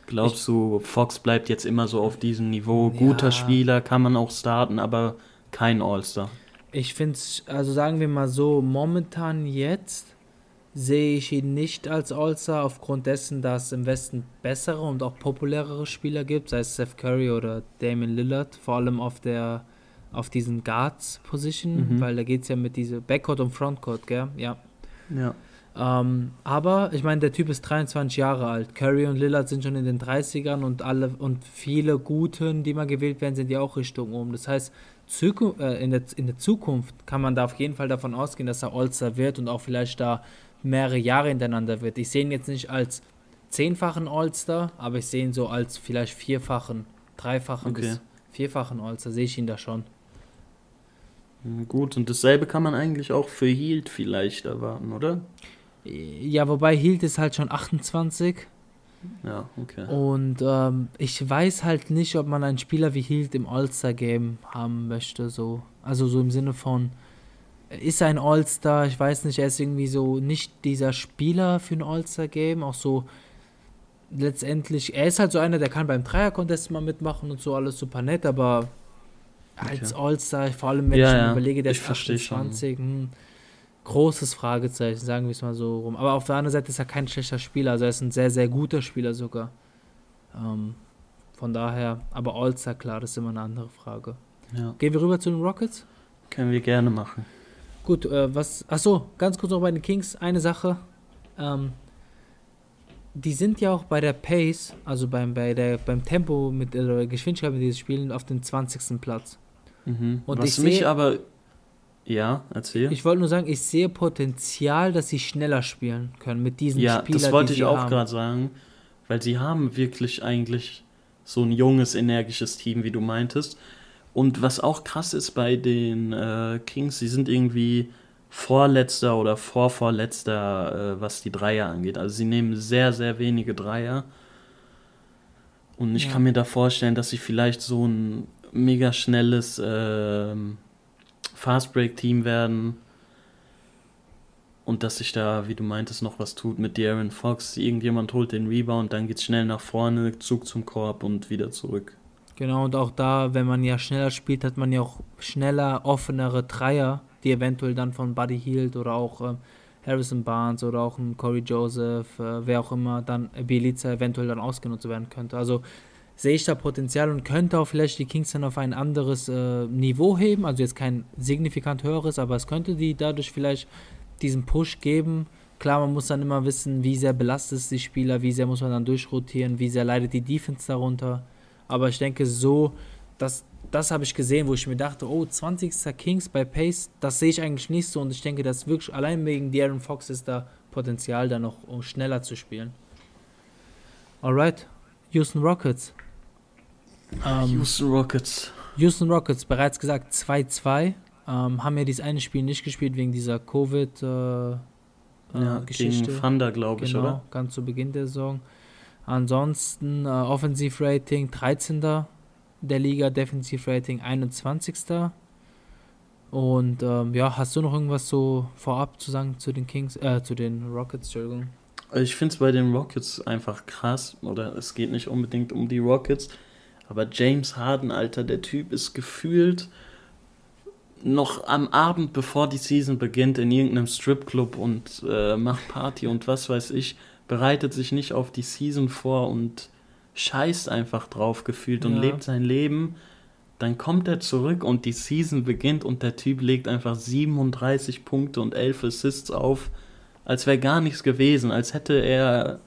glaubst du, Fox bleibt jetzt immer so auf diesem Niveau? Guter Ja. Spieler, kann man auch starten, aber kein All-Star. Ich finde es, also sagen wir mal so, momentan jetzt sehe ich ihn nicht als All-Star aufgrund dessen, dass es im Westen bessere und auch populärere Spieler gibt, sei es Steph Curry oder Damian Lillard, vor allem auf der auf diesen Guards-Position, Mhm. weil da geht es ja mit diese Backcourt und Frontcourt, gell? Ja. Ja. Ähm, aber ich meine, der Typ ist 23 Jahre alt. Curry und Lillard sind schon in den 30ern und alle und viele Guten, die mal gewählt werden, sind ja auch Richtung oben. Das heißt, Zuku äh, in, der, in der Zukunft kann man da auf jeden Fall davon ausgehen, dass er All-Star wird und auch vielleicht da mehrere Jahre hintereinander wird. Ich sehe ihn jetzt nicht als zehnfachen All-Star, aber ich sehe ihn so als vielleicht vierfachen, dreifachen Okay. bis vierfachen All-Star, sehe ich ihn da schon. Gut, und dasselbe kann man eigentlich auch für Hield vielleicht erwarten, oder? Ja, wobei Hield ist halt schon 28. Ja, okay. Und ähm, ich weiß halt nicht, ob man einen Spieler wie Hield im All-Star-Game haben möchte. So. Also so im Sinne von, ist ein All-Star? Ich weiß nicht, er ist irgendwie so nicht dieser Spieler für ein All-Star-Game. Auch so letztendlich, er ist halt so einer, der kann beim Dreier-Contest mal mitmachen und so, alles super nett, aber als Okay. All-Star, vor allem wenn Ja, ich ja, überlege, der ich ist versteh schon. 28, hm, großes Fragezeichen, sagen wir es mal so rum. Aber auf der anderen Seite ist er kein schlechter Spieler, also er ist ein sehr, sehr guter Spieler sogar. Ähm, von daher, aber All-Star, klar, das ist immer eine andere Frage. Ja, Gehen wir rüber zu den Rockets? können wir gerne machen. Gut, äh, was, achso, ganz kurz noch bei den Kings, eine Sache. Ähm, die sind ja auch bei der Pace, also beim, bei der, beim Tempo mit der Geschwindigkeit, mit denen sie spielen, auf dem 20. Platz. Mhm. Und Was ich mich sehe- aber. Ja, erzähl. Ich wollte nur sagen, ich sehe Potenzial, dass sie schneller spielen können mit diesen ja, Spielern, das wollte die ich auch gerade sagen, weil sie haben wirklich eigentlich so ein junges, energisches Team, wie du meintest. Und was auch krass ist bei den äh, Kings, sie sind irgendwie vorletzter oder vorvorletzter, äh, was die Dreier angeht. Also sie nehmen sehr, sehr wenige Dreier. Und ich Ja. kann mir da vorstellen, dass sie vielleicht so ein mega schnelles ähm, Fastbreak-Team werden. Und dass sich da, wie du meintest, noch was tut mit Darren Fox. Irgendjemand holt den Rebound, dann geht's schnell nach vorne, Zug zum Korb und wieder zurück. Genau, und auch da, wenn man ja schneller spielt, hat man ja auch schneller, offenere Dreier, die eventuell dann von Buddy Hield oder auch ähm, Harrison Barnes oder auch ein Corey Joseph, äh, wer auch immer, dann äh, Bielica eventuell dann ausgenutzt werden könnte. Also sehe ich da Potenzial und könnte auch vielleicht die Kings dann auf ein anderes äh, Niveau heben, also jetzt kein signifikant höheres, aber es könnte die dadurch vielleicht diesen Push geben. Klar, man muss dann immer wissen, wie sehr belastet ist die Spieler, wie sehr muss man dann durchrotieren, wie sehr leidet die Defense darunter. Aber ich denke so, dass, das habe ich gesehen, wo ich mir dachte, oh, 20. Kings bei Pace, das sehe ich eigentlich nicht so. Und ich denke, dass wirklich allein wegen De'Aaron Fox ist da Potenzial, da noch um schneller zu spielen. Alright, Houston Rockets. Ähm, Houston Rockets. Houston Rockets, bereits gesagt, 2-2. Ähm, haben ja dieses eine Spiel nicht gespielt wegen dieser Covid- äh, äh, Ja, Geschichte. gegen Thunder, glaube ich, Genau, oder? ganz zu Beginn der Saison. Ansonsten äh, Offensivrating 13. der Liga, Defensivrating 21. Und ähm, ja, hast du noch irgendwas so vorab zu sagen zu den Kings, äh, zu den Rockets, Entschuldigung? Ich finde es bei den Rockets einfach krass, oder es geht nicht unbedingt um die Rockets, aber James Harden, Alter, der Typ ist gefühlt noch am Abend, bevor die Season beginnt, in irgendeinem Stripclub und äh, macht Party und was weiß ich, bereitet sich nicht auf die Season vor und scheißt einfach drauf gefühlt und Ja. lebt sein Leben. Dann kommt er zurück und die Season beginnt und der Typ legt einfach 37 Punkte und 11 Assists auf, als wäre gar nichts gewesen, als hätte er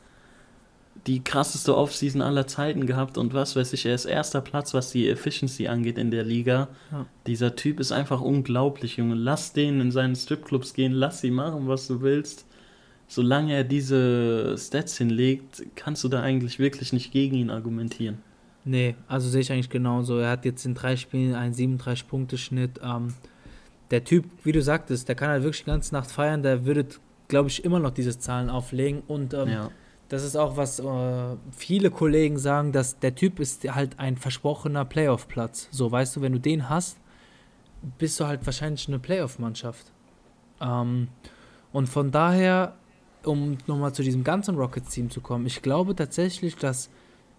die krasseste Offseason aller Zeiten gehabt und was weiß ich, er ist erster Platz, was die Efficiency angeht in der Liga. Ja. Dieser Typ ist einfach unglaublich, Junge. Lass den in seinen Stripclubs gehen, lass sie machen, was du willst. Solange er diese Stats hinlegt, kannst du da eigentlich wirklich nicht gegen ihn argumentieren. Nee, also sehe ich eigentlich genauso. Er hat jetzt in drei Spielen einen 37-Punkte-Schnitt. Ähm, der Typ, wie du sagtest, der kann halt wirklich die ganze Nacht feiern. Der würde glaube ich, immer noch diese Zahlen auflegen. Und ähm, Ja. das ist auch, was äh, viele Kollegen sagen, dass der Typ ist halt ein versprochener Playoff-Platz. So, weißt du, wenn du den hast, bist du halt wahrscheinlich eine Playoff-Mannschaft. Ähm, und von daher, um nochmal zu diesem ganzen Rockets-Team zu kommen, ich glaube tatsächlich, dass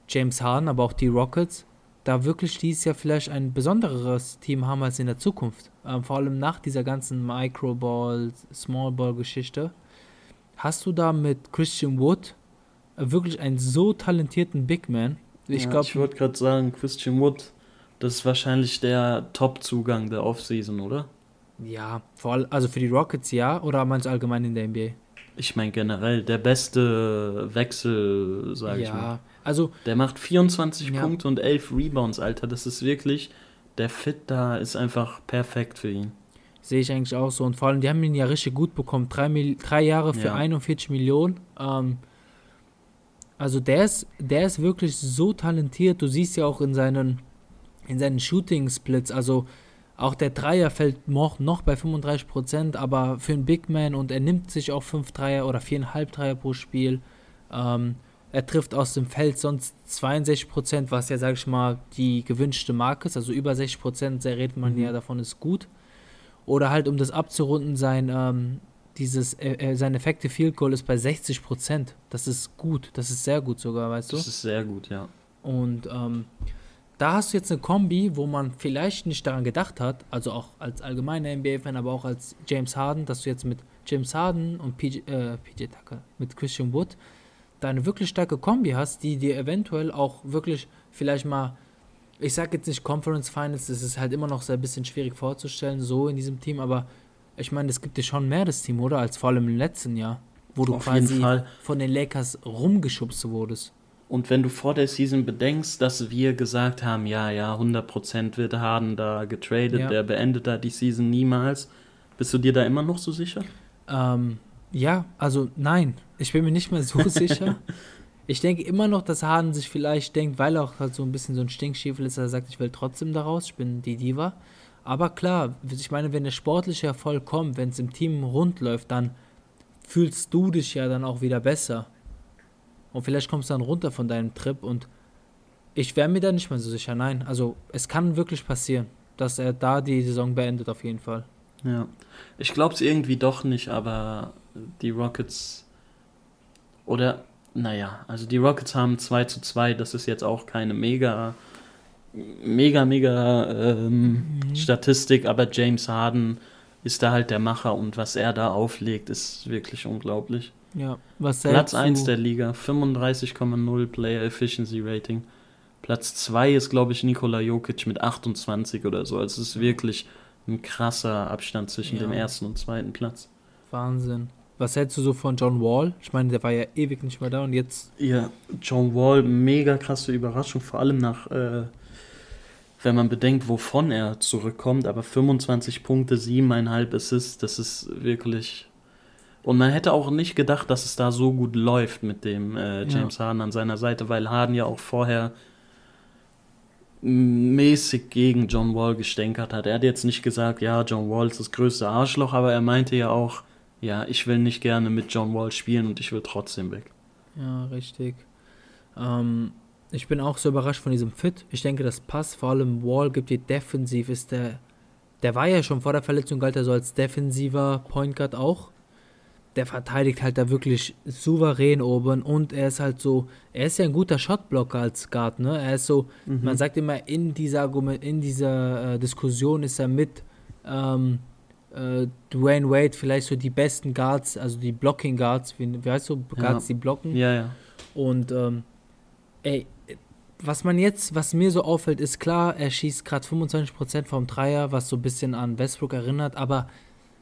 James Harden, aber auch die Rockets, da wirklich dieses Jahr vielleicht ein besonderes Team haben als in der Zukunft. Ähm, vor allem nach dieser ganzen Microball, Smallball-Geschichte. Hast du da mit Christian Wood wirklich einen so talentierten Big Man? Ich ja, glaube, ich wollte gerade sagen, Christian Wood, das ist wahrscheinlich der Top-Zugang der Offseason, oder? ja, vor allem, also für die Rockets ja, oder meinst du allgemein in der NBA? Ich meine generell, der beste Wechsel, sage ich mal. ja, also Der macht 24 Ja. Punkte und 11 Rebounds, Alter. Das ist wirklich, der Fit da ist einfach perfekt für ihn. Sehe ich eigentlich auch so. Und vor allem, die haben ihn ja richtig gut bekommen. Drei, Mil drei Jahre für Ja. 41 Millionen. Ähm, also der ist, der ist wirklich so talentiert. Du siehst ja auch in seinen, in seinen Shooting-Splits, also auch der Dreier fällt noch, noch bei 35%, aber für einen Big Man und er nimmt sich auch 5 Dreier oder 4,5 Dreier pro Spiel. Ähm, er trifft aus dem Feld sonst 62%, was ja, sag ich mal, die gewünschte Marke ist. Also über 60%, da redet man Mhm. ja davon, ist gut. Oder halt, um das abzurunden, sein, ähm, dieses, äh, äh, sein Effective Field Goal ist bei 60%. Das ist gut, das ist sehr gut sogar, weißt du? Das ist sehr gut, ja. Und ähm, da hast du jetzt eine Kombi, wo man vielleicht nicht daran gedacht hat, also auch als allgemeiner NBA-Fan, aber auch als James Harden, dass du jetzt mit James Harden und PJ, äh, PJ Tucker, mit Christian Wood, da eine wirklich starke Kombi hast, die dir eventuell auch wirklich vielleicht mal, ich sag jetzt nicht Conference Finals, das ist halt immer noch so ein bisschen schwierig vorzustellen, so in diesem Team, aber ich meine, es gibt dir schon mehr das Team, oder? Als vor allem im letzten Jahr, wo du Auf quasi von den Lakers rumgeschubst wurdest. Und wenn du vor der Season bedenkst, dass wir gesagt haben, ja, ja, 100% wird Harden da getradet, Ja. der beendet da die Season niemals, bist du dir da immer noch so sicher? Ähm, ja, also nein, ich bin mir nicht mehr so sicher. Ich denke immer noch, dass Harden sich vielleicht denkt, weil er auch halt so ein bisschen so ein Stinkstiefel ist, er sagt, ich will trotzdem da raus, ich bin die Diva. Aber klar, ich meine, wenn der sportliche Erfolg kommt, wenn es im Team rund läuft, dann fühlst du dich ja dann auch wieder besser. Und vielleicht kommst du dann runter von deinem Trip und ich wäre mir da nicht mehr so sicher. Nein, also es kann wirklich passieren, dass er da die Saison beendet auf jeden Fall. Ja. Ich glaube es irgendwie doch nicht, aber die Rockets. Oder, naja, also die Rockets haben 2 zu 2, das ist jetzt auch keine mega, mega, mega ähm, Statistik, aber James Harden ist da halt der Macher und was er da auflegt, ist wirklich unglaublich. Ja, was Platz hältst 1 du- der Liga, 35,0 Player Efficiency Rating. Platz 2 ist, glaube ich, Nikola Jokic mit 28 oder so. Also es ist wirklich ein krasser Abstand zwischen Ja. dem ersten und zweiten Platz. Wahnsinn. Was hältst du so von John Wall? Ich meine, der war ja ewig nicht mehr da und jetzt. Ja, John Wall, mega krasse Überraschung, vor allem nach, äh, wenn man bedenkt, wovon er zurückkommt, aber 25 Punkte, 7,5 Assists, das ist wirklich. Und man hätte auch nicht gedacht, dass es da so gut läuft mit dem äh, James Harden an seiner Seite, weil Harden ja auch vorher mäßig gegen John Wall gestänkert hat. Er hat jetzt nicht gesagt, ja, John Wall ist das größte Arschloch, aber er meinte ja auch, ja, ich will nicht gerne mit John Wall spielen und ich will trotzdem weg. Ja, richtig. Ähm, ich bin auch so überrascht von diesem Fit. Ich denke, das passt. Vor allem Wall gibt dir defensiv, ist der. Der war ja schon vor der Verletzung, galt er so als defensiver Point Guard auch. Der verteidigt halt da wirklich souverän oben und er ist halt so, er ist ja ein guter Shotblocker als Guard, ne? Er ist so, man sagt immer, in dieser Argument, in dieser äh, Diskussion ist er mit ähm, äh, Dwayne Wade vielleicht so die besten Guards, also die Blocking Guards, wie, wie heißt so, Guards, die blocken. Ja, ja. Und ähm, ey, was man jetzt, was mir so auffällt, ist klar, er schießt gerade 25% vom Dreier, was so ein bisschen an Westbrook erinnert, aber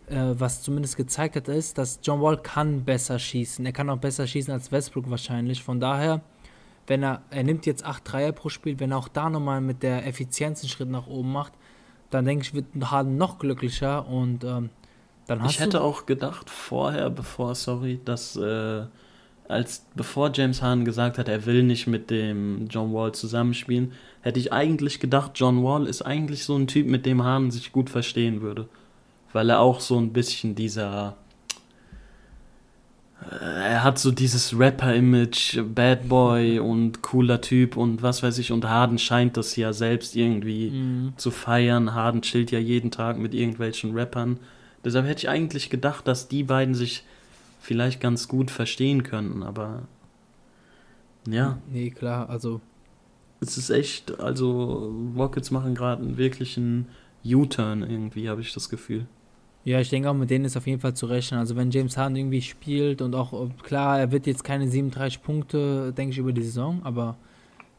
äh, was zumindest gezeigt hat, ist, dass John Wall kann besser schießen. Er kann auch besser schießen als Westbrook wahrscheinlich. Von daher, wenn er, er nimmt jetzt 8 Dreier pro Spiel, wenn er auch da nochmal mit der Effizienz einen Schritt nach oben macht, dann denke ich, wird Harden noch glücklicher und ähm, dann hast Ich hätte auch gedacht vorher, bevor, sorry, dass äh, als bevor James Harden gesagt hat, er will nicht mit dem John Wall zusammenspielen, hätte ich eigentlich gedacht, John Wall ist eigentlich so ein Typ, mit dem Harden sich gut verstehen würde. Weil er auch so ein bisschen dieser er hat so dieses Rapper-Image, Bad Boy und cooler Typ und was weiß ich. Und Harden scheint das ja selbst irgendwie Mhm. zu feiern. Harden chillt ja jeden Tag mit irgendwelchen Rappern. Deshalb hätte ich eigentlich gedacht, dass die beiden sich vielleicht ganz gut verstehen könnten. Aber ja, Nee, klar, also es ist echt, also Rockets machen gerade einen wirklichen U-Turn irgendwie, habe ich das Gefühl. Ja, ich denke auch, mit denen ist auf jeden Fall zu rechnen. Also wenn James Harden irgendwie spielt und auch, klar, er wird jetzt keine 37 Punkte, denke ich, über die Saison, aber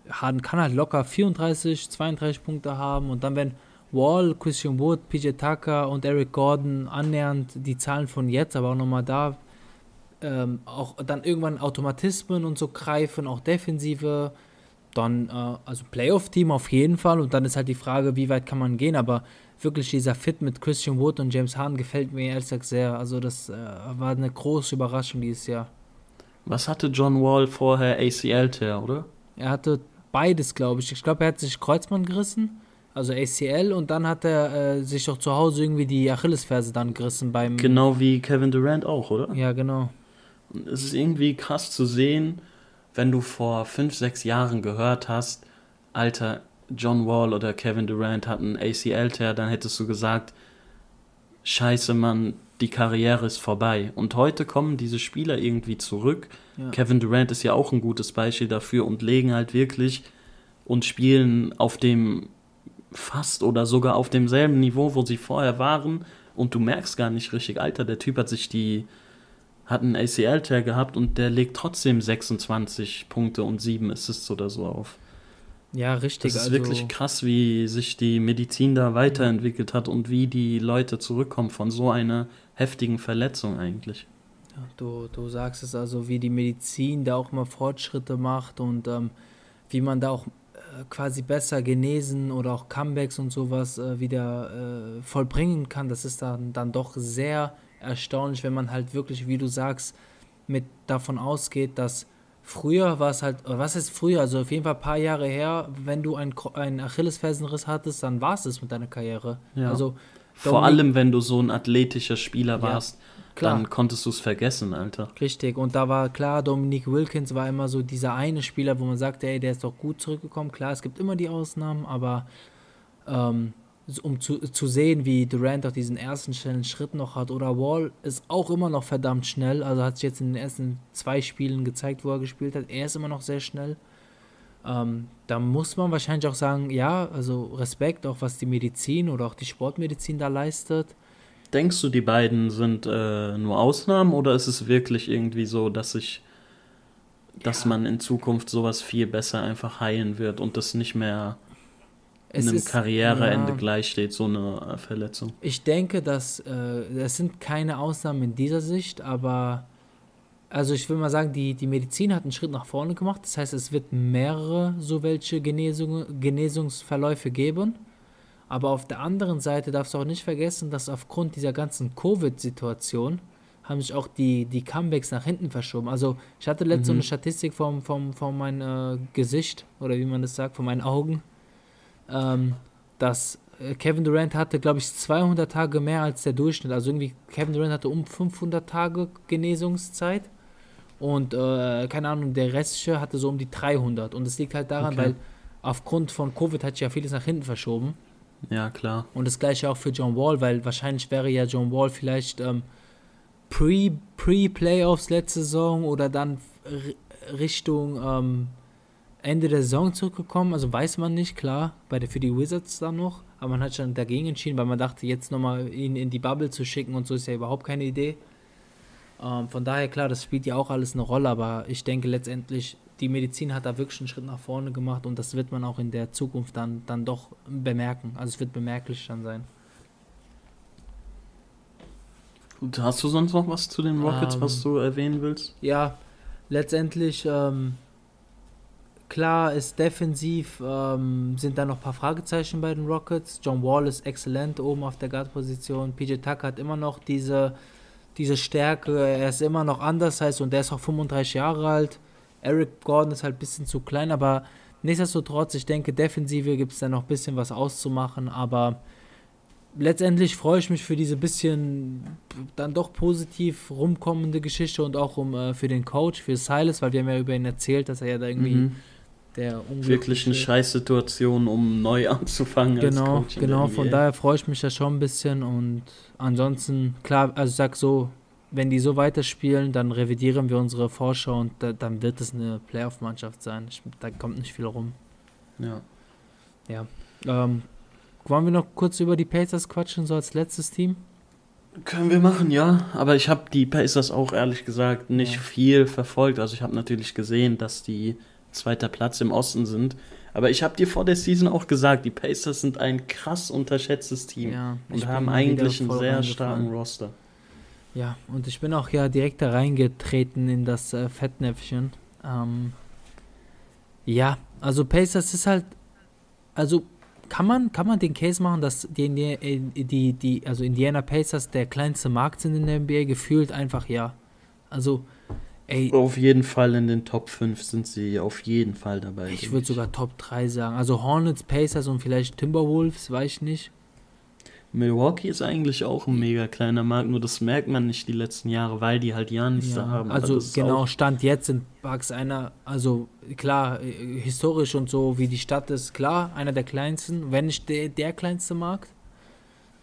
Harden kann halt locker 34, 32 Punkte haben und dann wenn Wall, Christian Wood, PJ Tucker und Eric Gordon annähernd die Zahlen von jetzt, aber auch nochmal da, ähm, auch dann irgendwann Automatismen und so greifen, auch Defensive, dann, äh, also Playoff-Team auf jeden Fall und dann ist halt die Frage, wie weit kann man gehen, aber wirklich dieser Fit mit Christian Wood und James Harden gefällt mir ehrlich gesagt sehr. Also das äh, war eine große Überraschung dieses Jahr. Was hatte John Wall vorher ACL-Tear, oder? Er hatte beides, glaube ich. Ich glaube, er hat sich Kreuzband gerissen, also ACL, und dann hat er äh, sich doch zu Hause irgendwie die Achillesferse dann gerissen beim... Genau wie Kevin Durant auch, oder? Ja, genau. Und es ist irgendwie krass zu sehen, wenn du vor fünf, sechs Jahren gehört hast, Alter, John Wall oder Kevin Durant hatten ACL-Tear, dann hättest du gesagt, scheiße, Mann, die Karriere ist vorbei. Und heute kommen diese Spieler irgendwie zurück. Ja. Kevin Durant ist ja auch ein gutes Beispiel dafür und legen halt wirklich und spielen auf dem fast oder sogar auf demselben Niveau, wo sie vorher waren. Und du merkst gar nicht richtig, Alter, der Typ hat sich die, hat einen ACL-Tear gehabt und der legt trotzdem 26 Punkte und 7 Assists oder so auf. Ja, richtig. Das ist also, wirklich krass, wie sich die Medizin da weiterentwickelt hat und wie die Leute zurückkommen von so einer heftigen Verletzung eigentlich. Ja, du, du sagst es also, wie die Medizin da auch immer Fortschritte macht und ähm, wie man da auch äh, quasi besser genesen oder auch Comebacks und sowas äh, wieder äh, vollbringen kann. Das ist dann, dann doch sehr erstaunlich, wenn man halt wirklich, wie du sagst, mit davon ausgeht, dass früher war es halt, was ist früher, also auf jeden Fall ein paar Jahre her, wenn du einen, einen Achillesfersenriss hattest, dann war es es mit deiner Karriere. Ja. Also Vor allem, wenn du so ein athletischer Spieler Ja, warst, klar. dann konntest du es vergessen, Alter. Richtig, und da war klar, Dominique Wilkins war immer so dieser eine Spieler, wo man sagte, ey, der ist doch gut zurückgekommen. Klar, es gibt immer die Ausnahmen, aber ähm, um zu, zu sehen, wie Durant auch diesen ersten schnellen Schritt noch hat, oder Wall ist auch immer noch verdammt schnell, also hat sich jetzt in den ersten zwei Spielen gezeigt, wo er gespielt hat, er ist immer noch sehr schnell. Ähm, da muss man wahrscheinlich auch sagen, ja, also Respekt, auch was die Medizin oder auch die Sportmedizin da leistet. Denkst du, die beiden sind äh, nur Ausnahmen oder ist es wirklich irgendwie so, dass sich, dass Ja. man in Zukunft sowas viel besser einfach heilen wird und das nicht mehr Es einem ist- Karriereende ja. gleichsteht, so eine äh, Verletzung? Ich denke, dass äh, es sind keine Ausnahmen in dieser Sicht, aber also ich will mal sagen, die, die Medizin hat einen Schritt nach vorne gemacht. Das heißt, es wird mehrere so welche Genesung, Genesungsverläufe geben. Aber auf der anderen Seite darfst du auch nicht vergessen, dass aufgrund dieser ganzen Covid-Situation haben sich auch die, die Comebacks nach hinten verschoben. Also ich hatte letzte so Mhm. eine Statistik vom, vom, von meinem äh, Gesicht oder wie man das sagt, von meinen Augen, ähm, dass äh, Kevin Durant hatte, glaube ich, 200 Tage mehr als der Durchschnitt. Also irgendwie Kevin Durant hatte um 500 Tage Genesungszeit und äh, keine Ahnung, der restliche hatte so um die 300. Und es liegt halt daran, Okay. weil aufgrund von Covid hat sich ja vieles nach hinten verschoben. Ja, klar. Und das gleiche auch für John Wall, weil wahrscheinlich wäre ja John Wall vielleicht ähm, pre- pre-Playoffs letzte Saison oder dann r- Richtung ähm, Ende der Saison zurückgekommen. Also weiß man nicht, klar, bei der, für die Wizards dann noch. Aber man hat schon dagegen entschieden, weil man dachte, jetzt nochmal ihn in die Bubble zu schicken und so ist ja überhaupt keine Idee. Ähm, von daher, klar, das spielt ja auch alles eine Rolle, aber ich denke letztendlich, die Medizin hat da wirklich einen Schritt nach vorne gemacht und das wird man auch in der Zukunft dann, dann doch bemerken. Also es wird bemerklich dann sein. Gut, hast du sonst noch was zu den Rockets, Ähm, was du erwähnen willst? Ja, letztendlich, ähm, klar ist defensiv, ähm, sind da noch ein paar Fragezeichen bei den Rockets. John Wall ist exzellent oben auf der Guard-Position. PJ Tucker hat immer noch diese, diese Stärke, er ist immer noch anders heißt und der ist auch 35 Jahre alt. Eric Gordon ist halt ein bisschen zu klein, aber nichtsdestotrotz, ich denke, Defensive gibt es da noch ein bisschen was auszumachen, aber letztendlich freue ich mich für diese bisschen dann doch positiv rumkommende Geschichte und auch um äh, für den Coach, für Silas, weil wir haben ja über ihn erzählt, dass er ja da irgendwie Mhm. Der Wirklich eine Scheißsituation, um neu anzufangen Genau, genau, von daher freue ich mich da schon ein bisschen und ansonsten, klar, also ich sag so, wenn die so weiterspielen, dann revidieren wir unsere Vorschau und da, dann wird es eine Playoff-Mannschaft sein. Ich, da kommt nicht viel rum. Ja. Ähm, wollen wir noch kurz über die Pacers quatschen, so als letztes Team? Können wir machen, ja. Aber ich habe die Pacers auch ehrlich gesagt nicht Ja. viel verfolgt. Also ich habe natürlich gesehen, dass die zweiter Platz im Osten sind. Aber ich habe dir vor der Season auch gesagt, die Pacers sind ein krass unterschätztes Team Ja, und haben eigentlich einen sehr starken Roster. Ja, und ich bin auch ja direkt da reingetreten in das äh, Fettnäpfchen. Ähm, ja, also Pacers ist halt, also kann man, kann man den Case machen, dass die, die, die, die, also Indiana Pacers der kleinste Markt sind in der NBA, gefühlt einfach ja. Also, ey, Auf jeden Fall in den Top 5 sind sie auf jeden Fall dabei. ich würde sogar Top 3 sagen. Also Hornets, Pacers und vielleicht Timberwolves, weiß ich nicht. Milwaukee ist eigentlich auch ein mega kleiner Markt, nur das merkt man nicht die letzten Jahre, weil die halt ja nichts da Ja, haben. Also genau, Stand jetzt sind Bucks einer, also klar, äh, historisch und so, wie die Stadt ist, klar, einer der kleinsten, wenn nicht der, der kleinste Markt.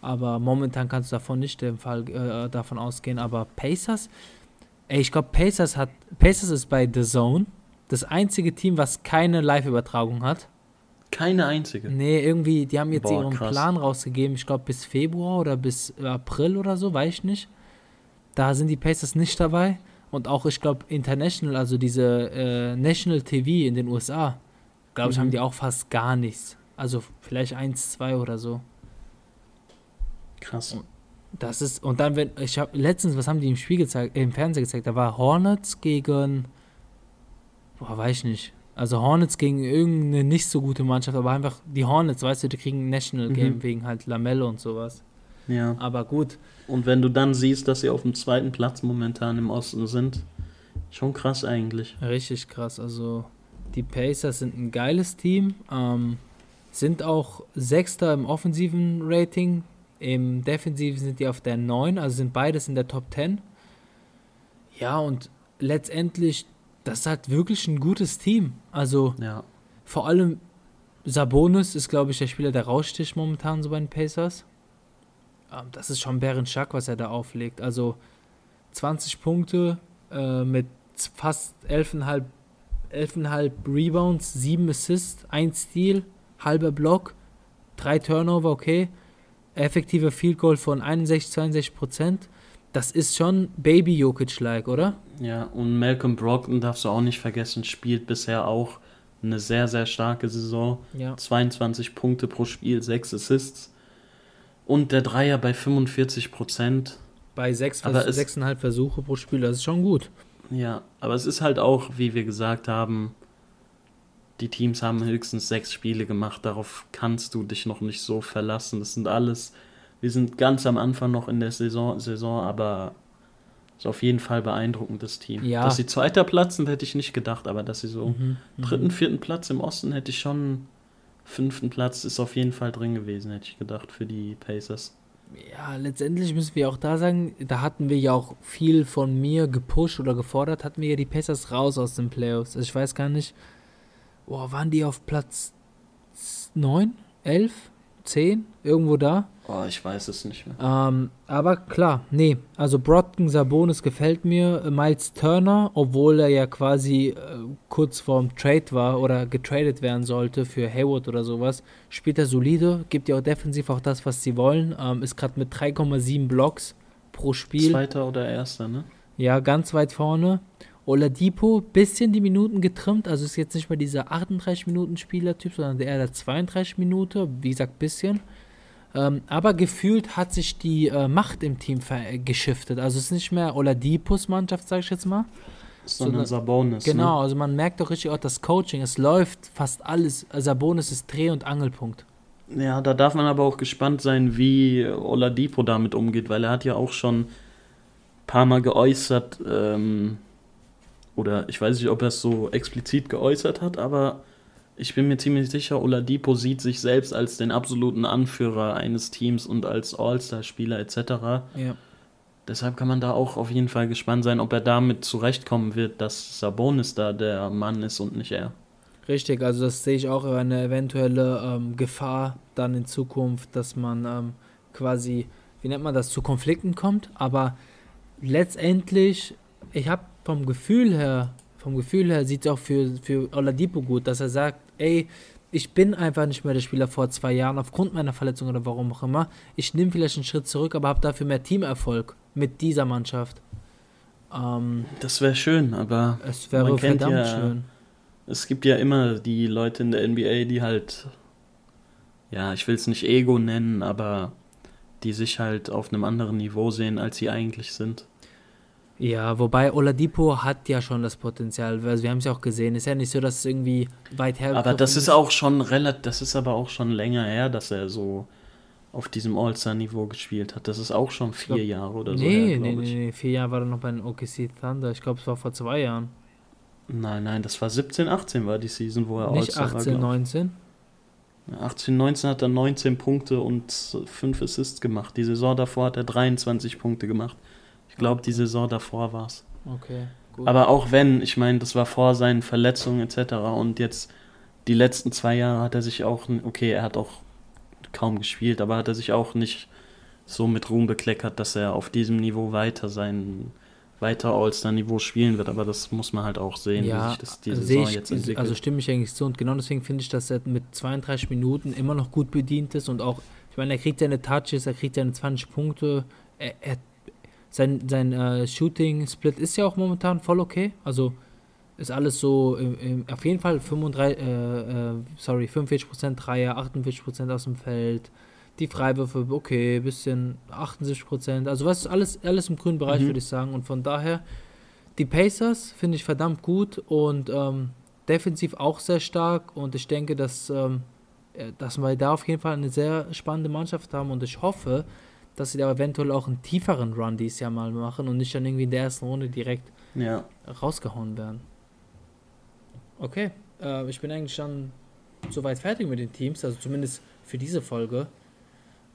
Aber momentan kannst du davon nicht den Fall äh, davon ausgehen. Aber Pacers, ey, ich glaube, Pacers hat, Pacers ist bei The Zone das einzige Team, was keine Live-Übertragung hat. Keine einzige. Nee, irgendwie, die haben jetzt Boah, ihren krass. Plan rausgegeben, ich glaube bis Februar oder bis April oder so, weiß ich nicht. Da sind die Pacers nicht dabei. Und auch, ich glaube, International, also diese äh, National TV in den USA, glaube ich, Mhm. haben die auch fast gar nichts. Also vielleicht eins, zwei oder so. Krass. Das ist, und dann, wenn, ich habe letztens, was haben die im Spiel gezeigt, äh, im Fernsehen gezeigt? Da war Hornets gegen, boah, weiß ich nicht. Also Hornets gegen irgendeine nicht so gute Mannschaft, aber einfach die Hornets, weißt du, die kriegen ein National Mhm. Game wegen halt Lamello und sowas. Ja. Aber gut, Und wenn du dann siehst, dass sie auf dem zweiten Platz momentan im Osten sind, schon krass eigentlich. richtig krass. Also die Pacers sind ein geiles Team, ähm, sind auch Sechster im offensiven Rating. Im Defensiven sind die auf der 9, also sind beides in der Top 10. Ja, und letztendlich, das ist halt wirklich ein gutes Team. Also Ja. vor allem Sabonis ist, glaube ich, der Spieler, der raussticht momentan so bei den Pacers. Ähm, das ist schon Bärenschack, was er da auflegt. Also 20 Punkte äh, mit fast 11,5 11,5 Rebounds, 7 Assists, 1 Steal, halber Block, 3 Turnover, okay. Effektive Field Goal von 61, 62 Prozent. Das ist schon Baby Jokic-like, oder? Ja, und Malcolm Brogdon darfst du auch nicht vergessen, spielt bisher auch eine sehr, sehr starke Saison. Ja. 22 Punkte pro Spiel, 6 Assists. Und der Dreier bei 45 Prozent. Bei 6, Aber es- 6,5 Versuche pro Spiel, das ist schon gut. Ja, aber es ist halt auch, wie wir gesagt haben, die Teams haben höchstens sechs Spiele gemacht. Darauf kannst du dich noch nicht so verlassen. Das sind alles, wir sind ganz am Anfang noch in der Saison, Saison aber ist auf jeden Fall beeindruckendes Team. Ja. Dass sie zweiter Platz sind, hätte ich nicht gedacht, aber dass sie so Mhm, mhm. dritten, vierten Platz im Osten hätte ich schon. Fünften Platz ist auf jeden Fall drin gewesen, hätte ich gedacht, für die Pacers. Ja, letztendlich müssen wir auch da sagen, da hatten wir ja auch viel von mir gepusht oder gefordert, hatten wir ja die Pacers raus aus den Playoffs. Also ich weiß gar nicht, boah, waren die auf Platz 9, 11, 10, irgendwo da? Oh, ich weiß es nicht mehr. Ähm, aber klar, nee, also Brodken Sabonis gefällt mir. Miles Turner, obwohl er ja quasi äh, kurz vorm Trade war oder getradet werden sollte für Hayward oder sowas, spielt er solide, gibt ja auch defensiv auch das, was sie wollen. Ähm, ist gerade mit 3,7 Blocks pro Spiel. Zweiter oder erster, ne? Ja, ganz weit vorne. Oladipo, bisschen die Minuten getrimmt, also ist jetzt nicht mehr dieser 38-Minuten-Spieler-Typ, sondern eher der 32 Minuten, wie gesagt, bisschen. Ähm, aber gefühlt hat sich die äh, Macht im Team äh, geschiftet. Also es ist nicht mehr Oladipos Mannschaft, sage ich jetzt mal. Sondern So Sabonis. Genau, Ne? also man merkt doch richtig auch das Coaching. Es läuft fast alles. Sabonis ist Dreh- und Angelpunkt. Ja, da darf man aber auch gespannt sein, wie Oladipo damit umgeht, weil er hat ja auch schon ein paar Mal geäußert, ähm, oder ich weiß nicht, ob er es so explizit geäußert hat, aber Ich bin mir ziemlich sicher, Oladipo sieht sich selbst als den absoluten Anführer eines Teams und als All-Star-Spieler etc. Ja. Deshalb kann man da auch auf jeden Fall gespannt sein, ob er damit zurechtkommen wird, dass Sabonis da der Mann ist und nicht er. Richtig, also das sehe ich auch eine eventuelle ähm, Gefahr dann in Zukunft, dass man ähm, quasi, wie nennt man das, zu Konflikten kommt. Aber letztendlich, ich habe vom Gefühl her, vom Gefühl her sieht es auch für, für Oladipo gut, dass er sagt, ey, ich bin einfach nicht mehr der Spieler vor zwei Jahren, aufgrund meiner Verletzung oder warum auch immer. Ich nehme vielleicht einen Schritt zurück, aber habe dafür mehr Teamerfolg mit dieser Mannschaft. Ähm, Das wäre schön, aber es wäre verdammt ja- schön. es gibt ja immer die Leute in der NBA, die halt, ja, ich will es nicht Ego nennen, aber die sich halt auf einem anderen Niveau sehen, als sie eigentlich sind. Ja, wobei Oladipo hat ja schon das Potenzial. Also wir haben es ja auch gesehen. Ist ja nicht so, dass es irgendwie weit her Aber das ist auch schon relativ, das ist aber auch schon länger her, dass er so auf diesem All-Star-Niveau gespielt hat. Das ist auch schon vier glaub- Jahre oder so. Nee, her, nee, nee, nee. Vier Jahre war er noch bei den OKC Thunder. Ich glaube, es war vor zwei Jahren. Nein, nein, das war 17, 18 war die Season, wo er Nicht All-Star 18, war. glaub 19. ich. 18, 19 hat er 19 Punkte und 5 Assists gemacht. Die Saison davor hat er 23 Punkte gemacht. Ich glaube, die Saison davor war es. Okay, gut. Aber auch wenn, ich meine, das war vor seinen Verletzungen etc. Und jetzt die letzten zwei Jahre hat er sich auch, okay, er hat auch kaum gespielt, aber hat er sich auch nicht so mit Ruhm bekleckert, dass er auf diesem Niveau weiter sein weiter All-Star-Niveau spielen wird. Aber das muss man halt auch sehen, wie ja, sich das die also Saison ich, jetzt entwickelt. also stimme ich eigentlich zu und genau deswegen finde ich, dass er mit 32 Minuten immer noch gut bedient ist und auch, ich meine, er kriegt seine Touches, er kriegt seine 20 Punkte, er, er, sein, sein äh, Shooting-Split ist ja auch momentan voll okay, also ist alles so, im, im, auf jeden Fall 35, äh, äh, sorry, 45% Dreier, 48% aus dem Feld, die Freiwürfe, okay, bisschen 78%, also was alles, alles im grünen Bereich, Mhm. würde ich sagen. Und von daher, die Pacers finde ich verdammt gut und ähm, defensiv auch sehr stark. Und ich denke, dass, ähm, äh, dass wir da auf jeden Fall eine sehr spannende Mannschaft haben. Und ich hoffe, dass sie da eventuell auch einen tieferen Run dieses Jahr mal machen und nicht dann irgendwie in der ersten Runde direkt ja. rausgehauen werden. Okay, äh, ich bin eigentlich schon soweit fertig mit den Teams, also zumindest für diese Folge.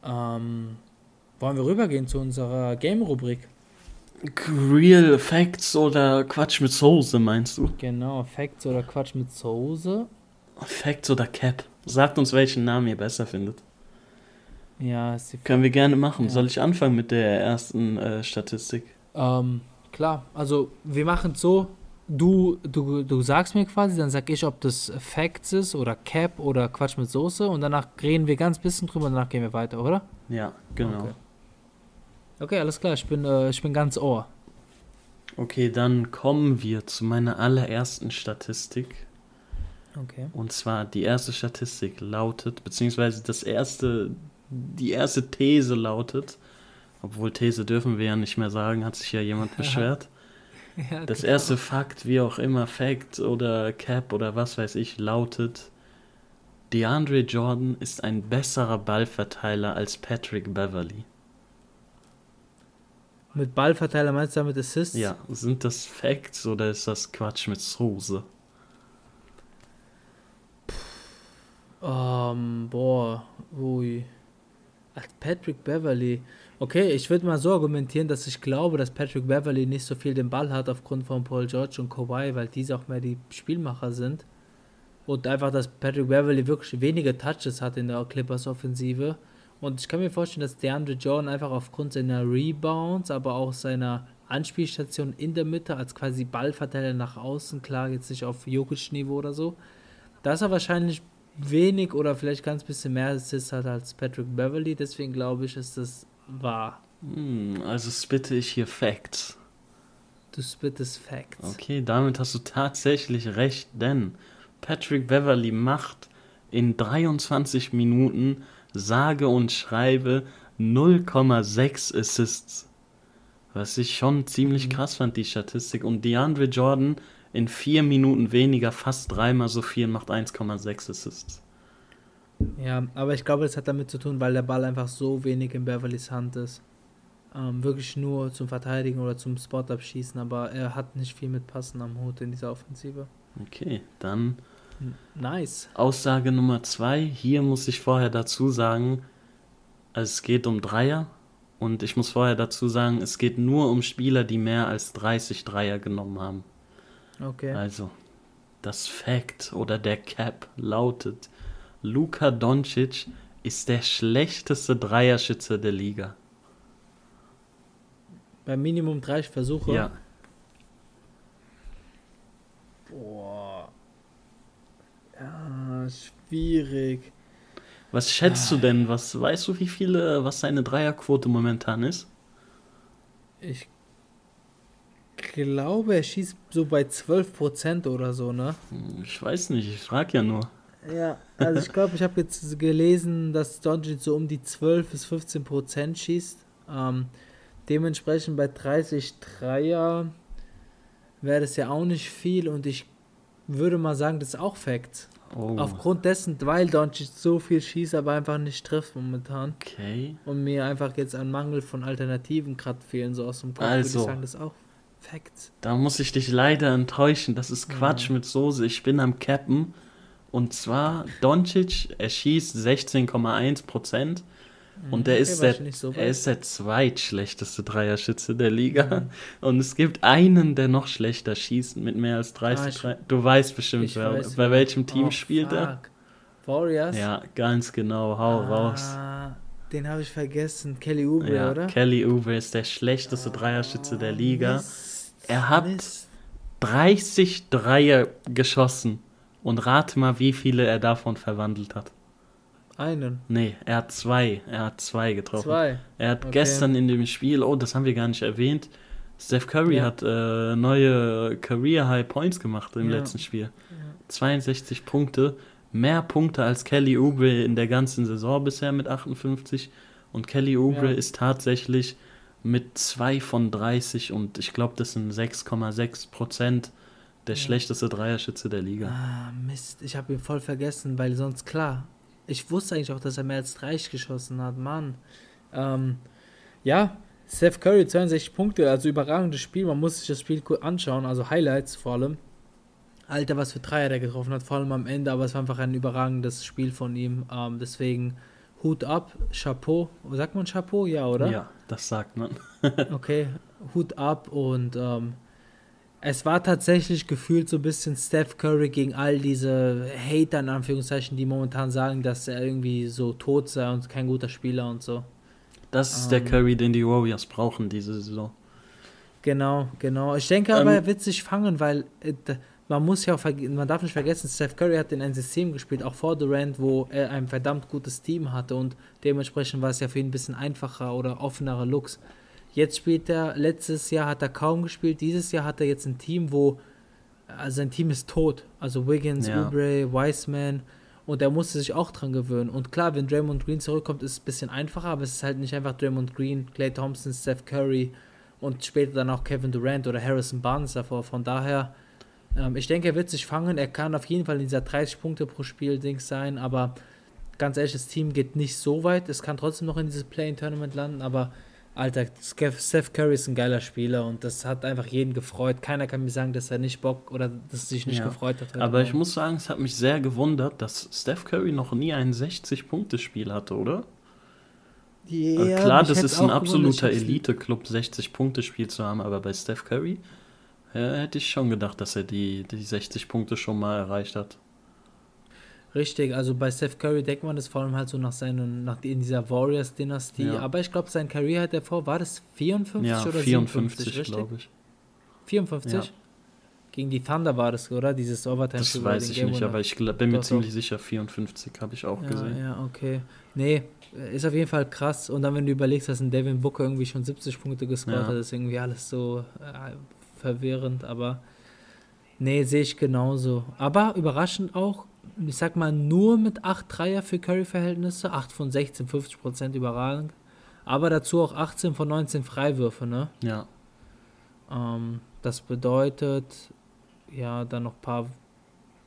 Ähm, wollen wir rübergehen zu unserer Game-Rubrik? Real Facts oder Quatsch mit Soße, meinst du? Genau, Facts oder Quatsch mit Soße. Facts oder Cap? Sagt uns, welchen Namen ihr besser findet. Ja, ist die Können wir gerne machen. Ja. Soll ich anfangen mit der ersten äh, Statistik? Ähm, klar, also wir machen es so, du, du, du sagst mir quasi, dann sag ich, ob das Facts ist oder Cap oder Quatsch mit Soße und danach reden wir ganz bisschen drüber und danach gehen wir weiter, oder? Ja, genau. Okay. Okay, alles klar, ich bin, äh, ich bin ganz Ohr. Okay, dann kommen wir zu meiner allerersten Statistik. Okay. Und zwar die erste Statistik lautet, beziehungsweise das erste, die erste These lautet, obwohl These dürfen wir ja nicht mehr sagen, hat sich ja jemand beschwert. Ja, Das erste Fakt, wie auch immer, Fact oder Cap oder was weiß ich, lautet, DeAndre Jordan ist ein besserer Ballverteiler als Patrick Beverly. Mit Ballverteiler meinst du damit Assists? Ja, sind das Facts oder ist das Quatsch mit Soße? Ähm, boah, ui. Ach, Patrick Beverly. Okay, ich würde mal so argumentieren, dass ich glaube, dass Patrick Beverly nicht so viel den Ball hat aufgrund von Paul George und Kawhi, weil diese auch mehr die Spielmacher sind. Und einfach, dass Patrick Beverly wirklich wenige Touches hat in der Clippers-Offensive. Und ich kann mir vorstellen, dass DeAndre Jordan einfach aufgrund seiner Rebounds, aber auch seiner Anspielstation in der Mitte als quasi Ballverteiler nach außen, klar, jetzt nicht auf Jokic-Niveau oder so, dass er wahrscheinlich wenig oder vielleicht ganz bisschen mehr Assists hat als Patrick Beverly. Deswegen glaube ich, ist das wahr. Hm, also spitte ich hier Facts. Du spittest Facts. Okay, damit hast du tatsächlich recht, denn Patrick Beverly macht in 23 Minuten sage und schreibe 0,6 Assists. Was ich schon ziemlich Mhm. krass fand, die Statistik. Und DeAndre Jordan in vier Minuten weniger, fast dreimal so viel, macht 1,6 Assists. Ja, aber ich glaube, das hat damit zu tun, weil der Ball einfach so wenig in Beverlys Hand ist. Ähm, wirklich nur zum Verteidigen oder zum Spot abschießen, aber er hat nicht viel mit Passen am Hut in dieser Offensive. Okay, dann Nice. Aussage Nummer zwei, hier muss ich vorher dazu sagen, es geht um Dreier und ich muss vorher dazu sagen, es geht nur um Spieler, die mehr als 30 Dreier genommen haben. Okay. Also, das Fact oder der Cap lautet, Luka Doncic ist der schlechteste Dreierschütze der Liga. Bei Minimum 30 Versuche. Ja, Boah. Ja, schwierig. was schätzt du denn? Was weißt du, wie viele, was seine Dreierquote momentan ist? Ich glaube, er schießt so bei 12% oder so, ne? Ich weiß nicht, ich frage ja nur. Ja, also ich glaube, ich habe jetzt gelesen, dass Doncic so um die 12 bis 15 Prozent schießt. Ähm, dementsprechend bei 30 Dreier wäre das ja auch nicht viel und ich würde mal sagen, das ist auch Fact. Oh, Aufgrund dessen, weil Doncic so viel schießt, aber einfach nicht trifft momentan okay. und mir einfach jetzt ein Mangel von Alternativen gerade fehlen, so aus dem Kopf, würde Also. ich sagen, das ist auch Fact. Da muss ich dich leider enttäuschen. Das ist Quatsch mit Soße. Ich bin am Cappen. Und zwar Doncic, er schießt 16,1 Prozent. Und er okay, ist, der, so er ist der zweitschlechteste Dreierschütze der Liga. Und es gibt einen, der noch schlechter schießt mit mehr als 30 Ah, ich-. Du weißt bestimmt, wer, weiß, bei welchem Team Oh, spielt er. fuck. Warriors? Ja, ganz genau. Hau raus. Ah, den habe ich vergessen. Kelly Oubre, Ja, oder? Kelly Oubre ist der schlechteste Dreierschütze der Liga. Mist, Er hat- Mist. 30 Dreier geschossen. Und rate mal, wie viele er davon verwandelt hat. Einen, Nee, er hat zwei. Er hat zwei getroffen. zwei. Er hat Okay. gestern in dem Spiel, oh, das haben wir gar nicht erwähnt, Steph Curry Ja. hat äh, neue Career High Points gemacht im Ja. letzten Spiel. 62 Punkte, mehr Punkte als Kelly Oubre in der ganzen Saison bisher mit 58. Und Kelly Oubre Ja. ist tatsächlich mit 2 von 30 und ich glaube, das sind 6,6 Prozent der schlechteste Dreierschütze der Liga. Ah, Mist, ich habe ihn voll vergessen, weil sonst klar. Ich wusste eigentlich auch, dass er mehr als 30 geschossen hat, Mann. Ähm, ja, Steph Curry 62 Punkte, also überragendes Spiel. Man muss sich das Spiel kurz anschauen, also Highlights vor allem. Alter, was für Dreier der getroffen hat, vor allem am Ende, aber es war einfach ein überragendes Spiel von ihm. Ähm, deswegen Hut ab, Chapeau. Sagt man Chapeau? Ja, oder? Ja, das sagt man. Okay, Hut ab und ähm, es war tatsächlich gefühlt so ein bisschen Steph Curry gegen all diese Hater in Anführungszeichen, die momentan sagen, dass er irgendwie so tot sei und kein guter Spieler und so. Das ist der Ähm. Curry, den die Warriors brauchen diese Saison. Genau, genau. Ich denke aber, Ähm, er wird sich fangen, weil äh, man muss ja auch man darf nicht vergessen, Steph Curry hat in ein System gespielt, auch vor Durant, wo er ein verdammt gutes Team hatte und dementsprechend war es ja für ihn ein bisschen einfacher oder offenere Looks. Jetzt spielt er, letztes Jahr hat er kaum gespielt, dieses Jahr hat er jetzt ein Team, wo also sein Team ist tot. Also Wiggins, Ja. Oubre, Wiseman und er musste sich auch dran gewöhnen. Und klar, wenn Draymond Green zurückkommt, ist es ein bisschen einfacher, aber es ist halt nicht einfach Draymond Green, Clay Thompson, Steph Curry und später dann auch Kevin Durant oder Harrison Barnes davor. Von daher, ähm, ich denke, er wird sich fangen. Er kann auf jeden Fall in dieser 30 Punkte pro Spiel Dings sein, aber ganz ehrlich, das Team geht nicht so weit. Es kann trotzdem noch in dieses Play-in-Tournament landen, aber Alter, Steph Curry ist ein geiler Spieler und das hat einfach jeden gefreut. Keiner kann mir sagen, dass er nicht Bock oder dass er sich nicht Ja. gefreut hat. Aber ich muss sagen, es hat mich sehr gewundert, dass Steph Curry noch nie ein 60-Punkte-Spiel hatte, oder? Ja, Äh, Klar, das ist ein absoluter Elite-Club, 60-Punkte-Spiel zu haben, aber bei Steph Curry hätte ich schon gedacht, dass er die, die 60 Punkte schon mal erreicht hat. Richtig, also bei Steph Curry denkt man das vor allem halt so nach seinen, nach in dieser Warriors-Dynastie. Ja. Aber ich glaube, sein Career hat davor, war das 54 Ja, oder 54, 57, richtig? glaube ich. 54? Ja. Gegen die Thunder war das, oder? Dieses overtime Das weiß ich nicht, aber ich bin mir Doch, doch. ziemlich sicher, 54 habe ich auch ja, gesehen. ja, okay. Nee, ist auf jeden Fall krass. Und dann, wenn du überlegst, dass ein Devin Booker irgendwie schon 70 Punkte gescored hat, ist irgendwie alles so äh, verwirrend. Aber nee, sehe ich genauso. Aber überraschend auch, ich sag mal, nur mit 8 Dreier für Curry-Verhältnisse. 8 von 16, 50 Prozent überragend. Aber dazu auch 18 von 19 Freiwürfe, ne? Ja, Ähm, das bedeutet, ja, dann noch ein paar.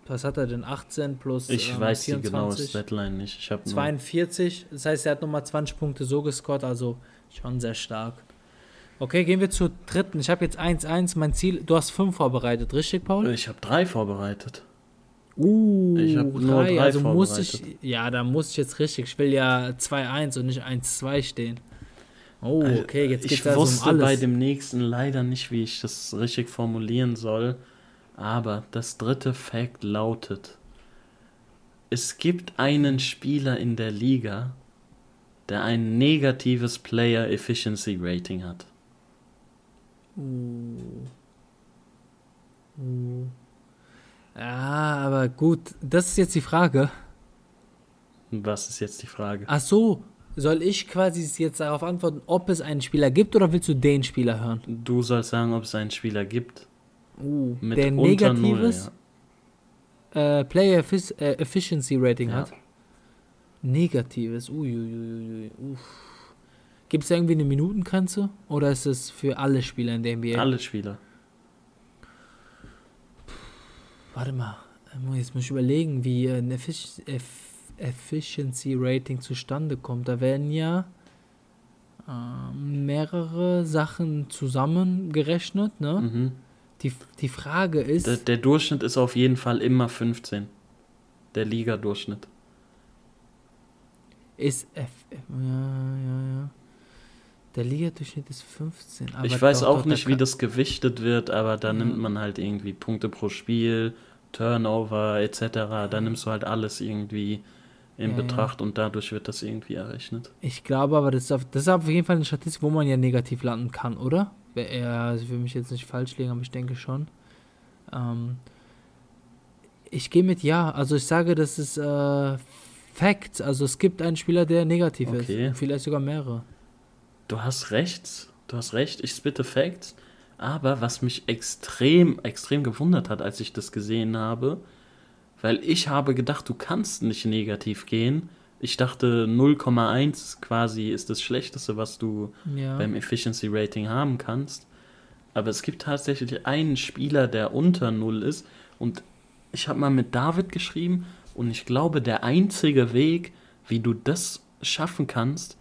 Was hat er denn? 18 plus. ich ähm, weiß die genaue 24? Statline nicht. Ich habe 42, das heißt, er hat nochmal 20 Punkte so gescored, also schon sehr stark. Okay, gehen wir zur dritten. Ich habe jetzt 1-1, mein Ziel, du hast 5 vorbereitet, richtig, Paul? Ich habe drei vorbereitet. Uh, Ich hab nur drei also muss ich, vorbereitet. ja, da muss ich jetzt richtig. Ich will ja 2-1 und nicht 1-2 stehen. Oh, okay, jetzt ich geht's also um wusste alles. bei dem nächsten leider nicht, wie ich das richtig formulieren soll. Aber das dritte Fact lautet: Es gibt einen Spieler in der Liga, der ein negatives Player Efficiency Rating hat. Ja, aber gut, das ist jetzt die Frage. Was ist jetzt die Frage? Ach so, soll ich quasi jetzt darauf antworten, ob es einen Spieler gibt oder willst du den Spieler hören? Du sollst sagen, ob es einen Spieler gibt. Uh, Mit der negatives äh, Player Effic äh, Efficiency Rating Ja. hat. Negatives, uiuiui. Gibt es irgendwie eine Minutengrenze oder ist es für alle Spieler in der NBA? Alle Spieler. Warte mal, äh, jetzt muss ich überlegen, wie äh, ein Effic Eff Efficiency Rating zustande kommt. Da werden ja ähm, mehrere Sachen zusammengerechnet, ne? Mhm. Die, die Frage ist, Der, der Durchschnitt ist auf jeden Fall immer 15. Der Liga-Durchschnitt. ist F ja, ja, ja. Der Liga-Durchschnitt ist 15. Aber ich weiß doch, auch doch, nicht, wie das gewichtet wird, aber da Ja. nimmt man halt irgendwie Punkte pro Spiel, Turnover etc. Da nimmst du halt alles irgendwie in Ja, ja. Betracht und dadurch wird das irgendwie errechnet. Ich glaube aber, das ist, auf, das ist auf jeden Fall eine Statistik, wo man ja negativ landen kann, oder? Ja, also ich will mich jetzt nicht falsch legen, aber ich denke schon. Ähm, ich gehe mit ja. Also ich sage, das ist äh, Fact. Also es gibt einen Spieler, der negativ Okay. ist. Vielleicht sogar mehrere. Du hast recht, du hast recht, ich spitte Facts. Aber was mich extrem, extrem gewundert hat, als ich das gesehen habe, weil ich habe gedacht, du kannst nicht negativ gehen. Ich dachte 0,1 quasi ist das Schlechteste, was du Ja. beim Efficiency Rating haben kannst. Aber es gibt tatsächlich einen Spieler, der unter 0 ist. Und ich habe mal mit David geschrieben und ich glaube, der einzige Weg, wie du das schaffen kannst,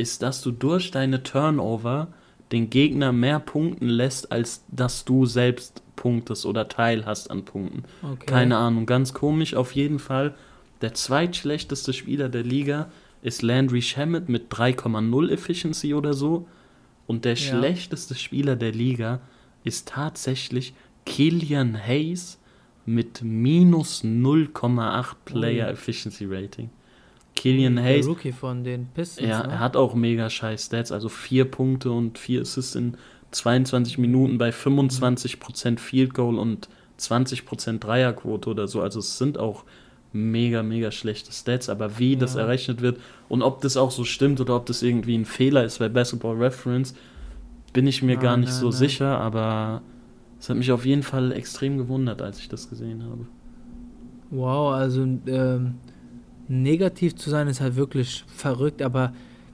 ist, dass du durch deine Turnover den Gegner mehr punkten lässt, als dass du selbst punktest oder Teil hast an Punkten. okay. Keine Ahnung, ganz komisch. Auf jeden Fall, der zweitschlechteste Spieler der Liga ist Landry Shamet mit 3,0 Efficiency oder so. Und der Ja. schlechteste Spieler der Liga ist tatsächlich Killian Hayes mit minus 0,8 Player. Efficiency Rating. Killian Der Hayes, Rookie von den Pistons. ja, ne? er hat auch mega scheiß Stats, also vier Punkte und vier Assists in 22 Minuten bei 25% Field Goal und 20% Dreierquote oder so. Also es sind auch mega, mega schlechte Stats, aber wie das Ja. errechnet wird und ob das auch so stimmt oder ob das irgendwie ein Fehler ist bei Basketball Reference, bin ich mir Nein, gar nicht nein, so nein. sicher, aber es hat mich auf jeden Fall extrem gewundert, als ich das gesehen habe. Wow, also ähm, negativ zu sein ist halt wirklich verrückt, aber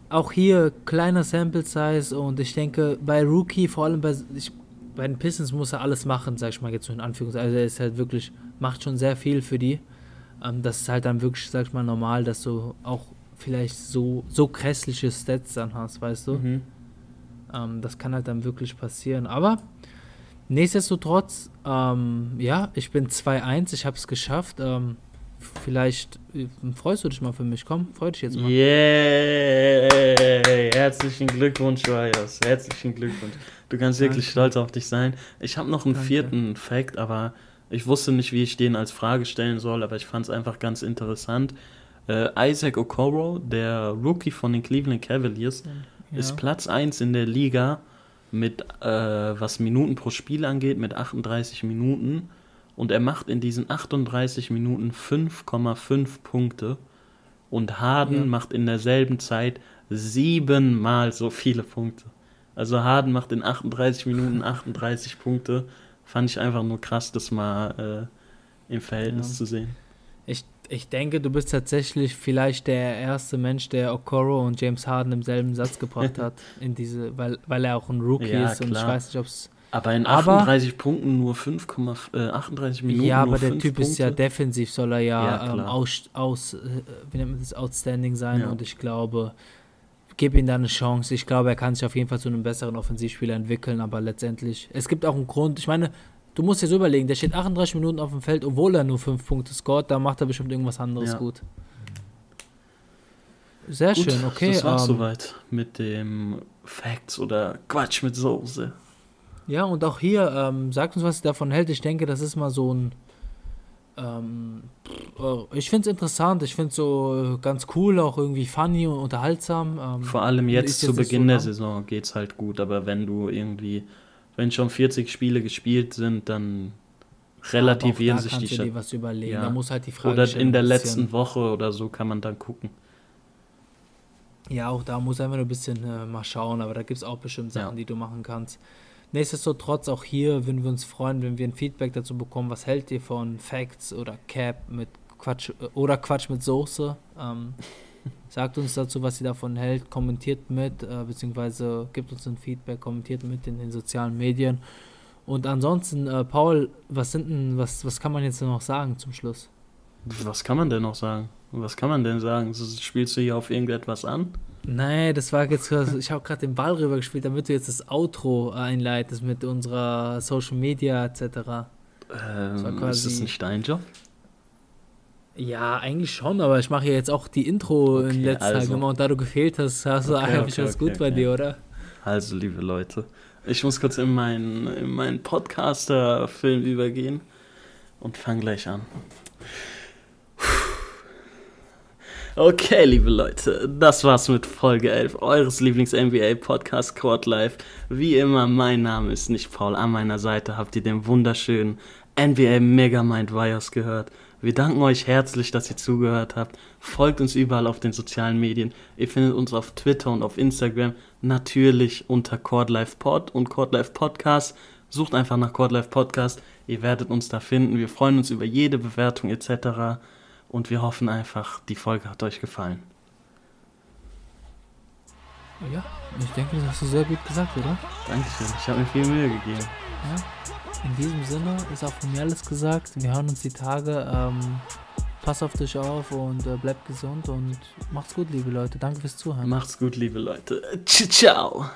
auch hier kleiner Sample Size und ich denke bei Rookie, vor allem bei, ich, bei den Pistons muss er alles machen, sag ich mal jetzt so in Anführungszeichen. Also er ist halt wirklich, macht schon sehr viel für die. Ähm, das ist halt dann wirklich, sag ich mal, normal, dass du auch vielleicht so, so grässliche Stats dann hast, weißt du? Mhm. Ähm, das kann halt dann wirklich passieren. Aber nichtsdestotrotz, ähm, ja, ich bin 2-1, ich habe es geschafft. Ähm, vielleicht äh, freust du dich mal für mich. Komm, freu dich jetzt mal. Yeah! Herzlichen Glückwunsch, Rios. Herzlichen Glückwunsch. Du kannst wirklich Danke. stolz auf dich sein. Ich habe noch einen Danke. vierten Fact, aber ich wusste nicht, wie ich den als Frage stellen soll, aber ich fand es einfach ganz interessant. Äh, Isaac Okoro, der Rookie von den Cleveland Cavaliers, Ja. ist Platz 1 in der Liga mit, äh, was Minuten pro Spiel angeht, mit 38 Minuten. Und er macht in diesen 38 Minuten 5,5 Punkte. Und Harden Ja. macht in derselben Zeit siebenmal so viele Punkte. Also Harden macht in 38 Minuten 38 Punkte. Fand ich einfach nur krass, das mal äh, im Verhältnis Ja. zu sehen. Ich, ich denke, du bist tatsächlich vielleicht der erste Mensch, der Okoro und James Harden im selben Satz gebracht hat, in diese, weil, weil er auch ein Rookie Ja, ist und ich klar. weiß nicht, ob es. Aber in Aber- 38 Punkten nur 5, äh, 38 Minuten Ja, aber der Typ ist ja Punkte. defensiv, soll er ja, Ja, ähm, aus, aus äh, wie nennt man das, outstanding sein Ja. und ich glaube, gib ihm da eine Chance. Ich glaube, er kann sich auf jeden Fall zu einem besseren Offensivspieler entwickeln, aber letztendlich, es gibt auch einen Grund, ich meine, du musst dir so überlegen, der steht 38 Minuten auf dem Feld, obwohl er nur 5 Punkte scoret, da macht er bestimmt irgendwas anderes Ja. gut. Sehr Gut, schön, okay. Das war's ähm, soweit mit dem Facts oder Quatsch mit Soße. Ja, und auch hier, ähm, sagt uns, was ihr davon hält. Ich denke, das ist mal so ein. Ähm, äh, ich finde es interessant, ich finde es so äh, ganz cool, auch irgendwie funny und unterhaltsam. Ähm, Vor allem jetzt zu jetzt Beginn so der. Saison geht's halt gut, aber wenn du irgendwie, wenn schon 40 Spiele gespielt sind, dann relativieren sich die Sta- was überlegen. Ja. Da muss halt die Frage Oder in der letzten Woche oder so kann man dann gucken. Ja, auch da muss einfach nur ein bisschen äh, mal schauen, aber da gibt es auch bestimmt Sachen, Ja. die du machen kannst. Nichtsdestotrotz, auch hier würden wir uns freuen, wenn wir ein Feedback dazu bekommen. Was hält ihr von Facts oder Cap mit Quatsch äh, oder Quatsch mit Soße? Ähm, sagt uns dazu, was ihr davon hält, kommentiert mit, äh, beziehungsweise gibt uns ein Feedback, kommentiert mit in den sozialen Medien. Und ansonsten, äh, Paul, was sind denn, was, was kann man jetzt noch sagen zum Schluss? Was kann man denn noch sagen? Was kann man denn sagen? Spielst du hier auf irgendetwas an? Nee, das war jetzt, ich habe gerade den Ball rüber gespielt, damit du jetzt das Outro einleitest mit unserer Social Media etc. Ähm, ist quasi- das nicht dein Job? Ja, eigentlich schon, aber ich mache ja jetzt auch die Intro in Okay, letzter Zeit also. gemacht und da du gefehlt hast, hast du Okay, eigentlich okay, was gut bei dir, oder? Also, liebe Leute, ich muss kurz in meinen, in meinen Podcaster-Film übergehen und fang gleich an. Okay, liebe Leute, das war's mit Folge 11 eures Lieblings-NBA-Podcast Court Life. Wie immer, mein Name ist nicht Paul. An meiner Seite habt ihr den wunderschönen NBA Megamind Wires gehört. Wir danken euch herzlich, dass ihr zugehört habt. Folgt uns überall auf den sozialen Medien. Ihr findet uns auf Twitter und auf Instagram. Natürlich unter Court Life Pod und Court Life Podcast. Sucht einfach nach Court Life Podcast. Ihr werdet uns da finden. Wir freuen uns über jede Bewertung etc. Und wir hoffen einfach, die Folge hat euch gefallen. Ja, ich denke, das hast du sehr gut gesagt, oder? Dankeschön. Ich habe mir viel Mühe gegeben. In diesem Sinne ist auch von mir alles gesagt. Wir hören uns die Tage. Ähm, pass auf dich auf und äh, bleibt gesund und macht's gut, liebe Leute. Danke fürs Zuhören. Macht's gut, liebe Leute. Ciao.